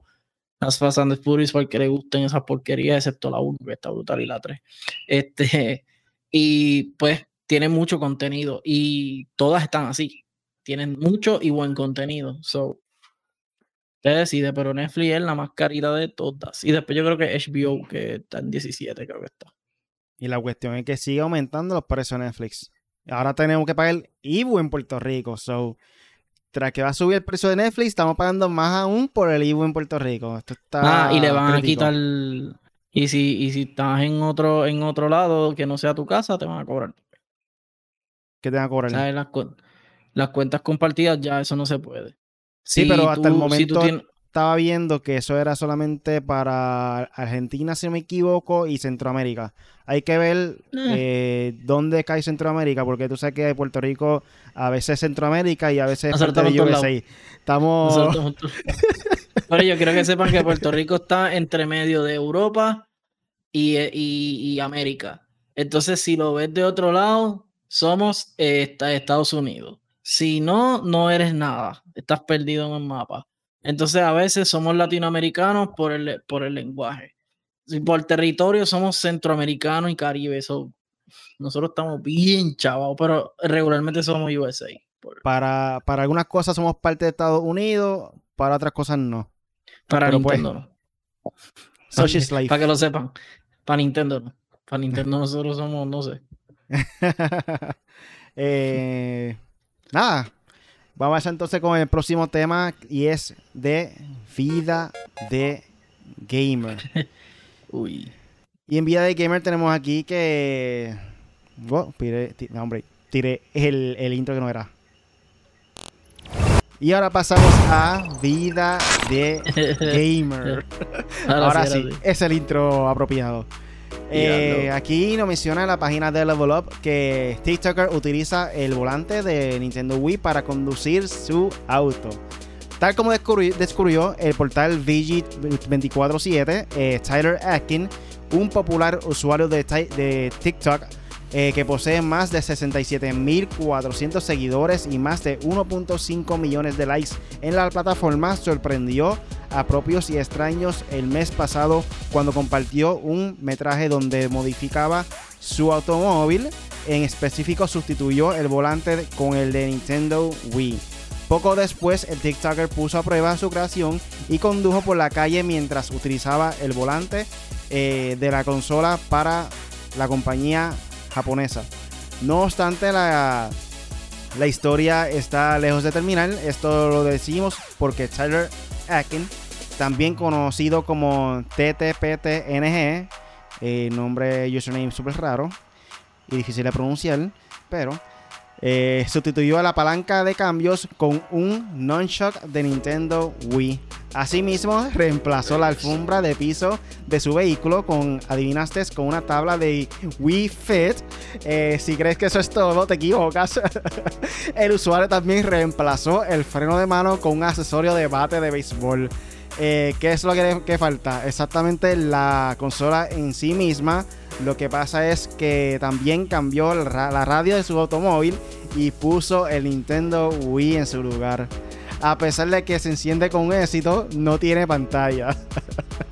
Las Fast and the Furious porque le gusten esas porquerías, excepto la 1, que está brutal, y la 3. Este, <laughs> y pues tiene mucho contenido y todas están así. Tienen mucho y buen contenido. So, Usted decide, pero Netflix es la más carita de todas. Y después yo creo que HBO, que está en 17, creo que está. Y la cuestión es que sigue aumentando los precios de Netflix. Ahora tenemos que pagar el IBU en Puerto Rico. So, tras que va a subir el precio de Netflix, estamos pagando más aún por el IBU en Puerto Rico. Esto está ah, y le van a quitar. Y si, y si estás en otro, en otro lado que no sea tu casa, te van a cobrar. ¿Qué te van a cobrar? Las, las cuentas compartidas ya eso no se puede. Sí, pero hasta el momento estaba viendo que eso era solamente para Argentina, si no me equivoco, y Centroamérica. Hay que ver eh. Eh, dónde cae Centroamérica, porque tú sabes que Puerto Rico a veces es Centroamérica y a veces es parte de USA. Estamos... Pero yo quiero que sepan que Puerto Rico está entre medio de Europa y, y América. Entonces, si lo ves de otro lado, somos eh, Estados Unidos. Si no, no eres nada. Estás perdido en el mapa. Entonces, a veces somos latinoamericanos por el, por el lenguaje. Si por territorio somos centroamericanos y caribe. nosotros estamos bien chavados, pero regularmente somos USA. Para, para algunas cosas somos parte de Estados Unidos, para otras cosas no. Para pues, Nintendo no. <laughs> <laughs> Life. Para que lo sepan. Para Nintendo no. Para Nintendo <laughs> nosotros somos, no sé. eh, nada. Vamos a entonces con el próximo tema y es de vida de gamer. <laughs> Uy. Y en vida de gamer tenemos aquí que. Oh, hombre, tiré el, el intro que no era. Y ahora pasamos a vida de <laughs> gamer. ahora, sí, es el intro apropiado. Eh, aquí nos menciona en la página de Level Up que TikToker utiliza el volante de Nintendo Wii para conducir su auto. Tal como descubrió, el portal VG247, eh, Tyler Atkin, un popular usuario de, de TikTok, eh, que posee más de 67.400 seguidores y más de 1.5 millones de likes en la plataforma, sorprendió a propios y extraños el mes pasado cuando compartió un metraje donde modificaba su automóvil. En específico sustituyó el volante con el de Nintendo Wii. Poco después, el TikToker puso a prueba su creación y condujo por la calle mientras utilizaba el volante eh, de la consola para la compañía japonesa. No obstante, la, la historia está lejos de terminar. Esto lo decimos porque Tyler Akin, también conocido como TTPTNG, eh, nombre username súper raro y difícil de pronunciar, pero eh, sustituyó a la palanca de cambios con un non-shock de Nintendo Wii. Asimismo, reemplazó la alfombra de piso de su vehículo con, adivinaste, con una tabla de Wii Fit. Eh, si crees que eso es todo, te equivocas. <laughs> el usuario también reemplazó el freno de mano con un accesorio de bate de béisbol. Eh, ¿Qué es lo que, que falta? Exactamente la consola en sí misma lo que pasa es que también cambió la radio de su automóvil y puso el Nintendo Wii en su lugar. A pesar de que se enciende con éxito, no tiene pantalla.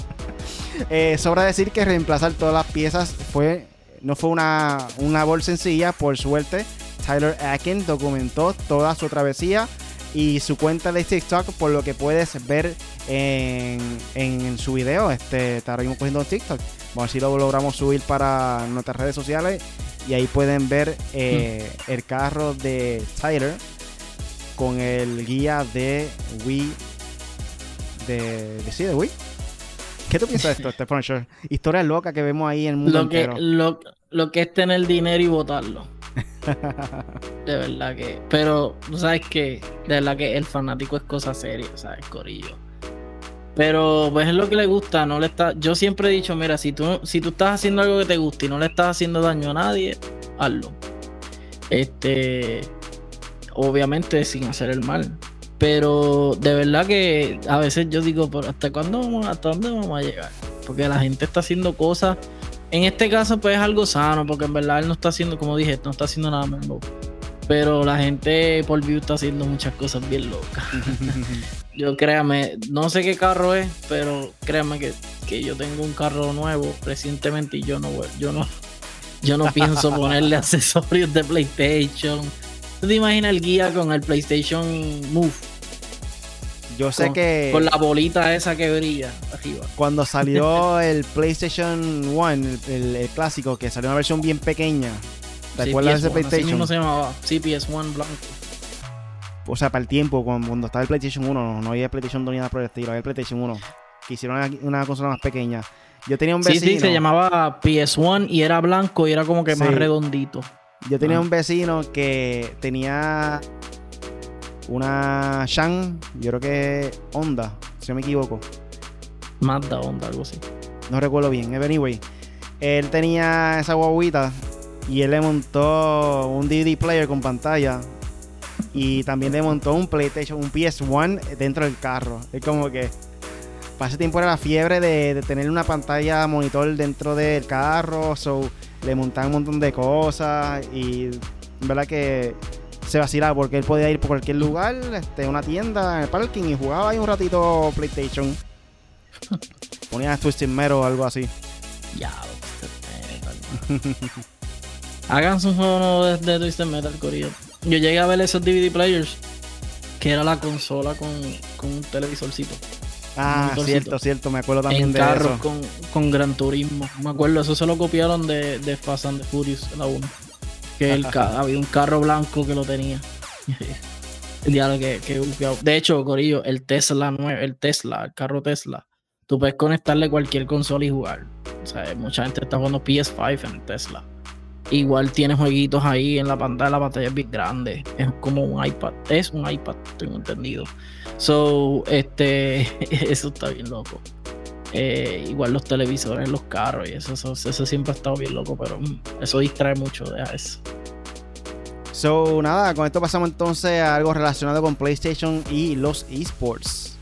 <laughs> eh, sobra decir que reemplazar todas las piezas fue, no fue una, una voz sencilla, por suerte. Tyler Akin documentó toda su travesía y su cuenta de TikTok, por lo que puedes ver en, en su video. Este, estaremos cogiendo TikTok. Vamos a ver si lo logramos subir para nuestras redes sociales. Y ahí pueden ver eh, el carro de Tyler con el guía de Wii. De, de sí, de Wii. ¿Qué tú piensas de esto, <laughs> Stephen Historia loca que vemos ahí en el mundo lo que, Lo, lo que es tener dinero y votarlo. <laughs> de verdad que. Pero, ¿sabes qué? De verdad que el fanático es cosa seria, ¿sabes? Corillo. Pero pues es lo que le gusta, no le está. Yo siempre he dicho, mira, si tú, si tú estás haciendo algo que te gusta y no le estás haciendo daño a nadie, hazlo. Este. Obviamente sin hacer el mal. Pero de verdad que a veces yo digo, ¿hasta cuándo vamos, hasta dónde vamos a llegar? Porque la gente está haciendo cosas. En este caso, pues es algo sano, porque en verdad él no está haciendo, como dije, no está haciendo nada malo. Pero la gente por view está haciendo muchas cosas bien locas. <laughs> yo créame, no sé qué carro es, pero créame que, que, yo tengo un carro nuevo recientemente y yo no yo no yo no pienso <laughs> ponerle accesorios de PlayStation. ¿Tú te imaginas el guía con el PlayStation Move? Yo sé que. Con la bolita esa que brilla arriba. Cuando salió <laughs> el PlayStation 1, el, clásico, que salió una versión bien pequeña, ¿Te acuerdas de ese PlayStation? Así se llamaba. CPS1 blanco. O sea, para el tiempo, cuando, estaba el PlayStation 1, no había PlayStation 2 ni nada por el estilo, había el PlayStation 1. Que hicieron una, consola más pequeña. Yo tenía un vecino. Sí, sí, se llamaba PS1 y era blanco y era como que más redondito. Yo tenía ah. un vecino que tenía una Shan, yo creo que Honda, si no me equivoco. Mazda, Honda, algo así. No recuerdo bien. Anyway, él tenía esa guaguita y él le montó un DVD player con pantalla. Y también le montó un PlayStation, un PS1 dentro del carro. Es como que. Para ese tiempo era la fiebre de, tener una pantalla monitor dentro del carro. So, le montaban un montón de cosas. Y en verdad que se vacilaba porque él podía ir por cualquier lugar, este, una tienda, en el parking y jugaba ahí un ratito PlayStation. <laughs> Ponía Twisted Metal o algo así. Ya, Hagan un juego nuevo de, Twisted Metal, Corillo. yo llegué a ver esos DVD players, que era la consola con, con un televisorcito. Ah, cierto, cierto, me acuerdo también de eso. Con, con Gran Turismo. Me acuerdo, eso se lo copiaron de, de Fast and the Furious, la 1. Que el <laughs> había un carro blanco que lo tenía. el que, que De hecho, Corillo, el Tesla el Tesla, el carro Tesla, tú puedes conectarle cualquier consola y jugar. O sea, mucha gente está jugando PS5 en el Tesla. Igual tiene jueguitos ahí en la pantalla, la pantalla es bien grande. Es como un iPad. Es un iPad, tengo entendido. So, este, <laughs> eso está bien loco. Eh, igual los televisores, los carros y eso, eso, siempre ha estado bien loco, pero mm, eso distrae mucho, de eso. So, nada, con esto pasamos entonces a algo relacionado con PlayStation y los esports.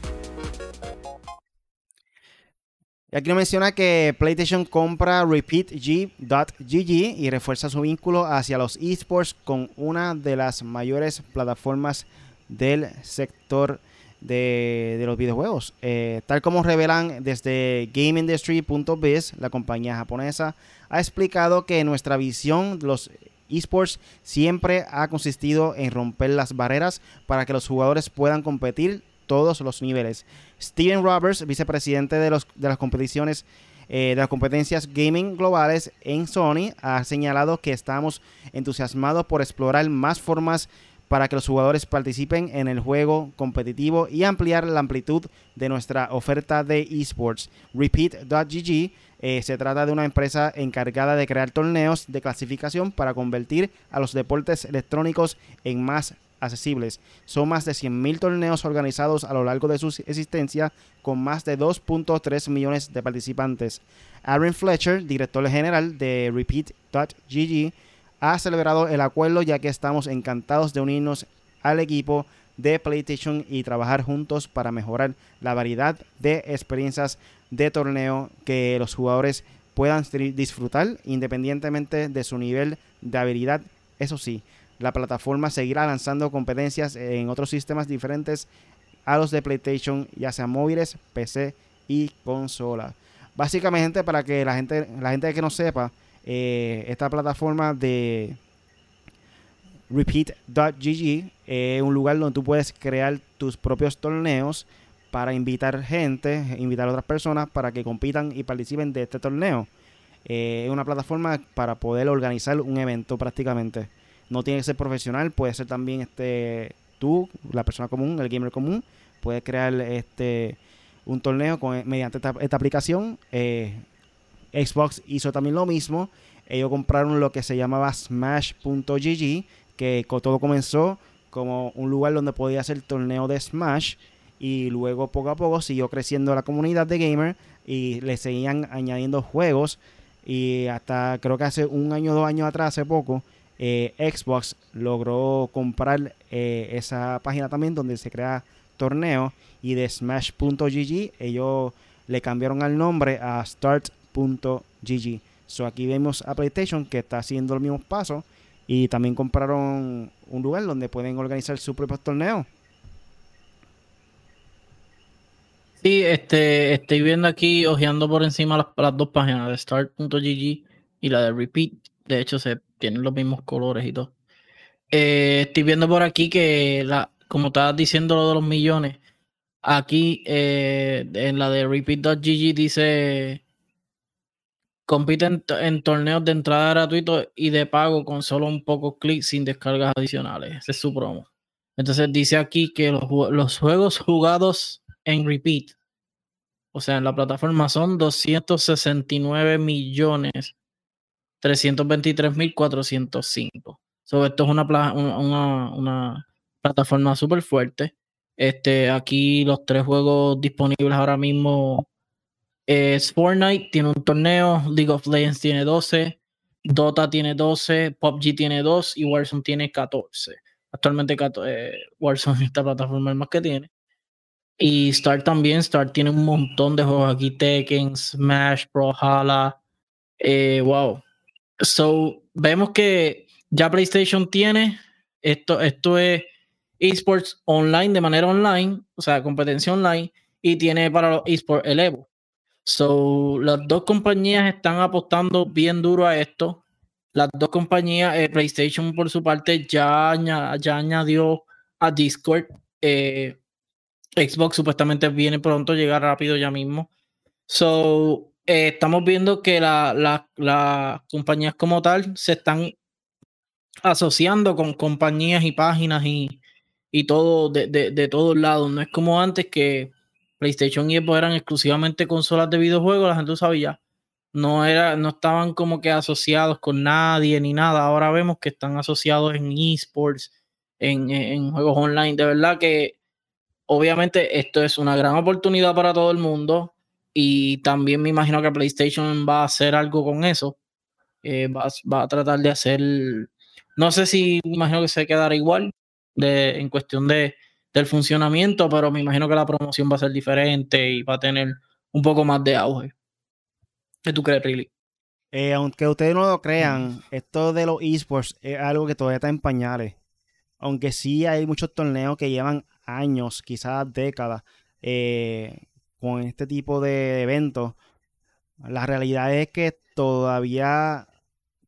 Y aquí nos menciona que PlayStation compra RepeatG.gg y refuerza su vínculo hacia los esports con una de las mayores plataformas del sector de, los videojuegos. Eh, tal como revelan desde GameIndustry.biz, la compañía japonesa ha explicado que nuestra visión de los esports siempre ha consistido en romper las barreras para que los jugadores puedan competir todos los niveles. Steven Roberts, vicepresidente de, los, de las competiciones eh, de las competencias gaming globales en Sony, ha señalado que estamos entusiasmados por explorar más formas para que los jugadores participen en el juego competitivo y ampliar la amplitud de nuestra oferta de esports. Repeat.gg eh, se trata de una empresa encargada de crear torneos de clasificación para convertir a los deportes electrónicos en más accesibles. Son más de 100.000 torneos organizados a lo largo de su existencia con más de 2.3 millones de participantes. Aaron Fletcher, director general de Repeat.gg, ha celebrado el acuerdo ya que estamos encantados de unirnos al equipo de PlayStation y trabajar juntos para mejorar la variedad de experiencias de torneo que los jugadores puedan disfrutar independientemente de su nivel de habilidad. Eso sí, la plataforma seguirá lanzando competencias en otros sistemas diferentes a los de PlayStation, ya sean móviles, PC y consola. Básicamente, para que la gente, la gente que no sepa, eh, esta plataforma de repeat.gg es un lugar donde tú puedes crear tus propios torneos para invitar gente, invitar a otras personas para que compitan y participen de este torneo. Eh, es una plataforma para poder organizar un evento prácticamente. No tiene que ser profesional, puede ser también este tú, la persona común, el gamer común, puedes crear este un torneo con, mediante esta, aplicación. Eh, Xbox hizo también lo mismo. Ellos compraron lo que se llamaba Smash.gg, que todo comenzó como un lugar donde podía hacer torneo de Smash y luego poco a poco siguió creciendo la comunidad de gamer y le seguían añadiendo juegos y hasta creo que hace un año o dos años atrás, hace poco, eh, Xbox logró comprar eh, esa página también donde se crea torneo y de Smash.gg ellos le cambiaron el nombre a Start.gg. So aquí vemos a PlayStation que está haciendo el mismo paso y también compraron un lugar donde pueden organizar su propio torneo. Sí, este, estoy viendo aquí, ojeando por encima las, las dos páginas de Start.gg y la de Repeat. De hecho, se tienen los mismos colores y todo. Eh, estoy viendo por aquí que, la, como estabas diciendo lo de los millones, aquí eh, en la de repeat.gg dice compite en, torneos de entrada gratuito y de pago con solo un poco clic sin descargas adicionales. Ese es su promo. Entonces dice aquí que los, juegos jugados en repeat, o sea, en la plataforma son 269 millones 323.405. So, esto es una, una, una plataforma súper fuerte. Este, aquí los tres juegos disponibles ahora mismo es Fortnite, tiene un torneo, League of Legends tiene 12, Dota tiene 12, PUBG tiene 2 y Warzone tiene 14. Actualmente eh, Warzone <laughs> esta plataforma es más que tiene. Y Star también, Star tiene un montón de juegos aquí, Tekken, Smash, Brawlhalla, eh, wow, So, vemos que ya PlayStation tiene esto, esto es esports online de manera online, o sea, competencia online, y tiene para los esports el Evo. So, las dos compañías están apostando bien duro a esto. las dos compañías, eh, PlayStation por su parte ya, ya añadió a Discord. Eh, Xbox supuestamente viene pronto, llega rápido ya mismo. So, eh, estamos viendo que las compañías como tal se están asociando con compañías y páginas y, todo de, de, todos lados. No es como antes que PlayStation y Xbox eran exclusivamente consolas de videojuegos, la gente lo sabía no, era, no estaban como que asociados con nadie ni nada. Ahora vemos que están asociados en esports, en, en juegos online. De verdad que obviamente esto es una gran oportunidad para todo el mundo y también me imagino que PlayStation va a hacer algo con eso. Eh, va, va, a tratar de hacer, no sé si me imagino que se quedará igual de, en cuestión de, del funcionamiento, pero me imagino que la promoción va a ser diferente y va a tener un poco más de auge. ¿Qué tú crees, Riley? Eh, aunque ustedes no lo crean, esto de los esports es algo que todavía está en pañales. Aunque sí hay muchos torneos que llevan años, quizás décadas, eh, con este tipo de eventos. La realidad es que todavía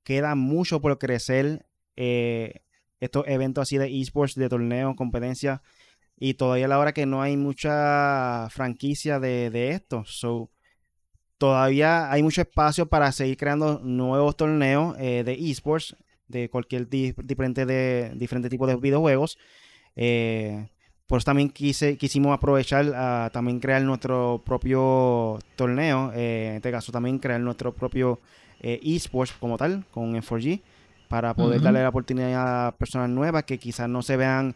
queda mucho por crecer eh, estos eventos así de esports, de torneos, competencias. Y todavía a la hora que no hay mucha franquicia de, de esto. So, todavía hay mucho espacio para seguir creando nuevos torneos eh, de esports de cualquier diferente, de, diferente tipo de videojuegos. Eh, por eso también quise, quisimos aprovechar a también crear nuestro propio torneo. Eh, en este caso también crear nuestro propio esports como tal, con M4G, para poder darle la oportunidad a personas nuevas que quizás no se vean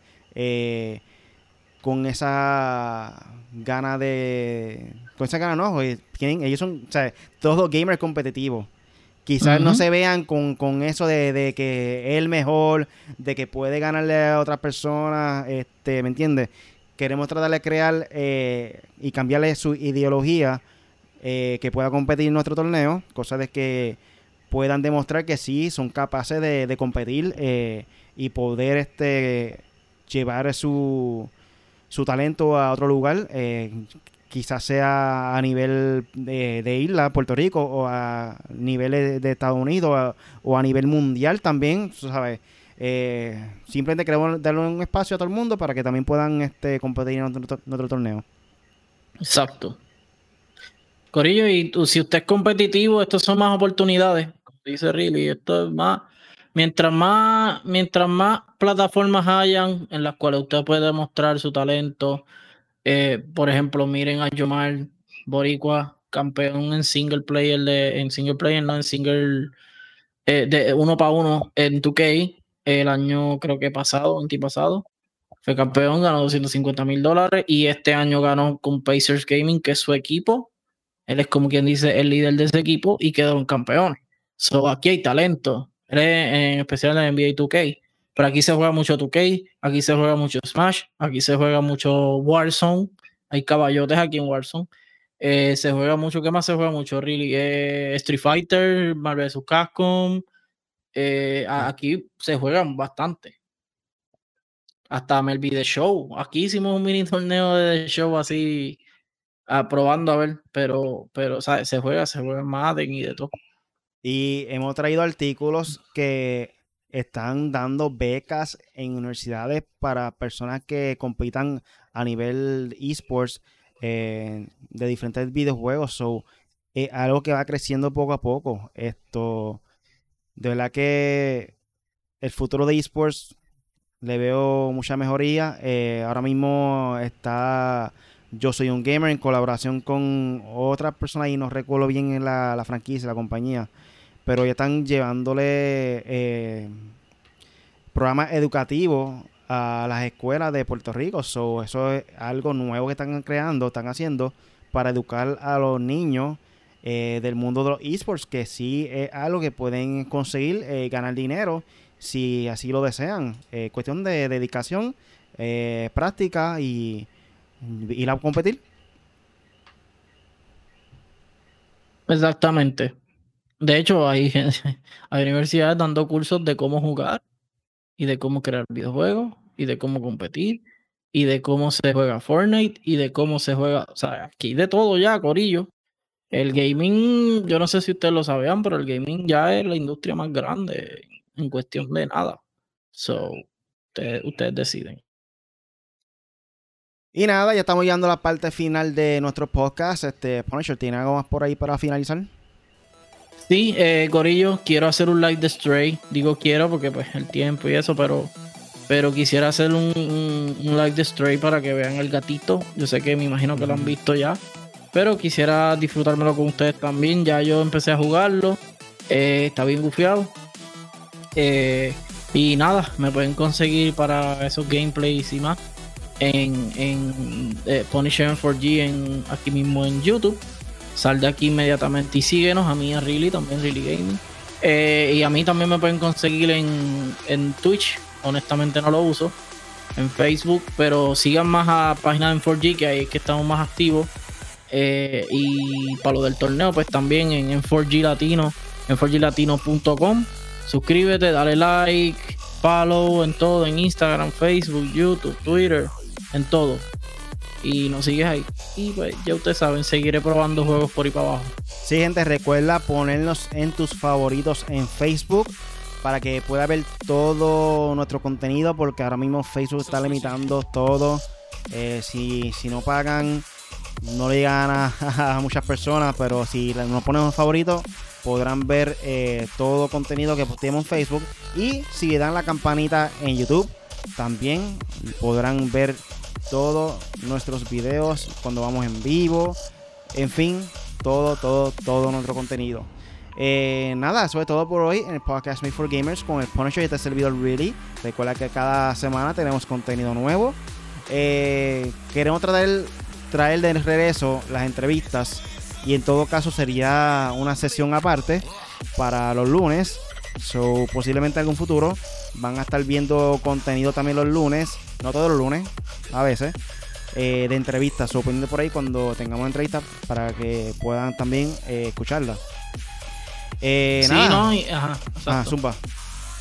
con esa gana de. Con esa gana, no. Tienen, ellos son, o sea, todos gamers competitivos. Quizás no se vean con, eso de, que es el mejor, de que puede ganarle a otras personas, este, ¿me entiendes? Queremos tratar de crear eh, y cambiarle su ideología eh, que pueda competir en nuestro torneo, cosa de que puedan demostrar que sí son capaces de, competir eh, y poder este llevar su, su talento a otro lugar, eh, quizás sea a nivel de, isla, Puerto Rico, o a nivel de, Estados Unidos, o a nivel mundial también, ¿sabes? Eh, simplemente queremos darle un espacio a todo el mundo para que también puedan este, competir en otro, torneo. Exacto. Corillo, y tú, si usted es competitivo, estas son más oportunidades, como dice Riley, esto es más mientras más, mientras más plataformas hayan en las cuales usted puede demostrar su talento, eh, por ejemplo, miren a Yomar Boricua, campeón en single player, de, en single player, no en single, eh, de uno para uno en 2K, el año creo que pasado, antipasado. Fue campeón, ganó 250 mil dólares y este año ganó con Pacers Gaming, que es su equipo. Él es como quien dice el líder de ese equipo y quedó un campeón. So, aquí hay talento en especial en NBA 2K. Pero aquí se juega mucho 2K, aquí se juega mucho Smash, aquí se juega mucho Warzone. Hay caballotes aquí en Warzone. Eh, se juega mucho, ¿qué más se juega mucho? Really? Eh, Street Fighter, Marvel vs. Eh, aquí se juegan bastante. Hasta Melby The Show. Aquí hicimos un mini torneo de Show así, probando a ver, pero, pero se juega, se juega Madden y de todo. Y hemos traído artículos que están dando becas en universidades para personas que compitan a nivel esports eh, de diferentes videojuegos. So, es algo que va creciendo poco a poco. Esto, de verdad que el futuro de esports le veo mucha mejoría. Eh, ahora mismo está Yo Soy un Gamer en colaboración con otras personas y no recuerdo bien en la, la franquicia, la compañía pero ya están llevándole eh, programas educativos a las escuelas de Puerto Rico. So, eso es algo nuevo que están creando, están haciendo para educar a los niños eh, del mundo de los esports, que sí es algo que pueden conseguir eh, ganar dinero si así lo desean. cuestión de dedicación, práctica y ir a competir. Exactamente. De hecho, hay, <laughs> hay universidades dando cursos de cómo jugar y de cómo crear videojuegos y de cómo competir y de cómo se juega Fortnite y de cómo se juega, o sea, aquí de todo ya, Corillo. El gaming, yo no sé si ustedes lo sabían, pero el gaming ya es la industria más grande en cuestión de nada. So, ustedes, deciden. Y nada, ya estamos llegando a la parte final de nuestro podcast. Este, Punisher, ¿tiene algo más por ahí para finalizar? Sí, eh, Gorillo, quiero hacer un live de Stray. Digo quiero porque pues el tiempo y eso, pero pero quisiera hacer un, un, live de Stray para que vean el gatito. Yo sé que me imagino que lo han visto ya. Pero quisiera disfrutármelo con ustedes también. Ya yo empecé a jugarlo. Eh, está bien gufiado. Eh, y nada, me pueden conseguir para esos gameplays y más en, en eh, Punisher 4G en, aquí mismo en YouTube. Sal de aquí inmediatamente y síguenos. A mí, a Really, también Really Gaming. Eh, y a mí también me pueden conseguir en, en Twitch. Honestamente no lo uso. En Facebook. Pero sigan más a página en 4G que ahí es que estamos más activos. Eh, y para lo del torneo, pues también en, en 4G Latino, en 4glatino.com. Suscríbete, dale like, follow en todo, en Instagram, Facebook, YouTube, Twitter, en todo. Y nos sigues ahí. Y pues ya ustedes saben, seguiré probando juegos por ahí para abajo. Sí, gente, recuerda ponernos en tus favoritos en Facebook para que pueda ver todo nuestro contenido porque ahora mismo Facebook está limitando todo. Eh, si, si no pagan no le llegan a, <laughs> muchas personas, pero si nos ponemos favoritos, podrán ver eh, todo contenido que posteemos en Facebook. Y si le dan la campanita en YouTube, también podrán ver todos nuestros videos cuando vamos en vivo. En fin, todo, todo, todo nuestro contenido. Eh, nada, sobre todo por hoy en el podcast Made for Gamers con el Punisher y este servidor Really. Recuerda que cada semana tenemos contenido nuevo. Eh, queremos tratar traer de regreso las entrevistas y en todo caso sería una sesión aparte para los lunes. So, posiblemente en algún futuro van a estar viendo contenido también los lunes, no todos los lunes, a veces, eh, de entrevistas. So, por ahí cuando tengamos entrevistas para que puedan también eh, escucharla. Eh, sí, no, ajá, ah, zumba.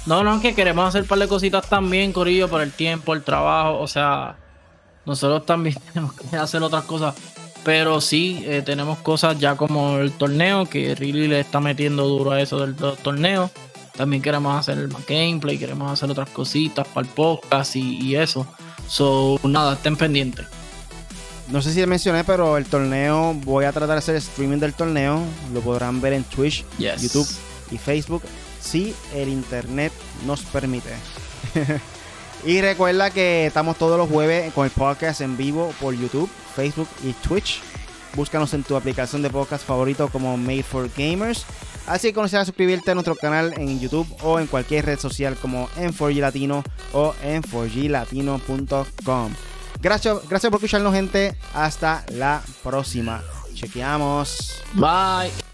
No, no, que queremos hacer un par de cositas también, Corillo, por el tiempo, el trabajo, o sea, nosotros también <laughs> tenemos que hacer otras cosas. Pero sí, eh, tenemos cosas ya como el torneo, que Really le está metiendo duro a eso del, torneo. También queremos hacer el gameplay, queremos hacer otras cositas para el podcast y, eso. So, nada, estén pendientes. No sé si mencioné, pero el torneo, voy a tratar de hacer streaming del torneo. Lo podrán ver en Twitch, YouTube y Facebook, si el internet nos permite. <laughs> Y recuerda que estamos todos los jueves con el podcast en vivo por YouTube, Facebook y Twitch. Búscanos en tu aplicación de podcast favorito como Made for Gamers. Así que considera suscribirte a nuestro canal en YouTube o en cualquier red social como en 4G Latino o en 4glatino.com. Gracias, gracias por escucharnos, gente. Hasta la próxima. Chequeamos. Bye.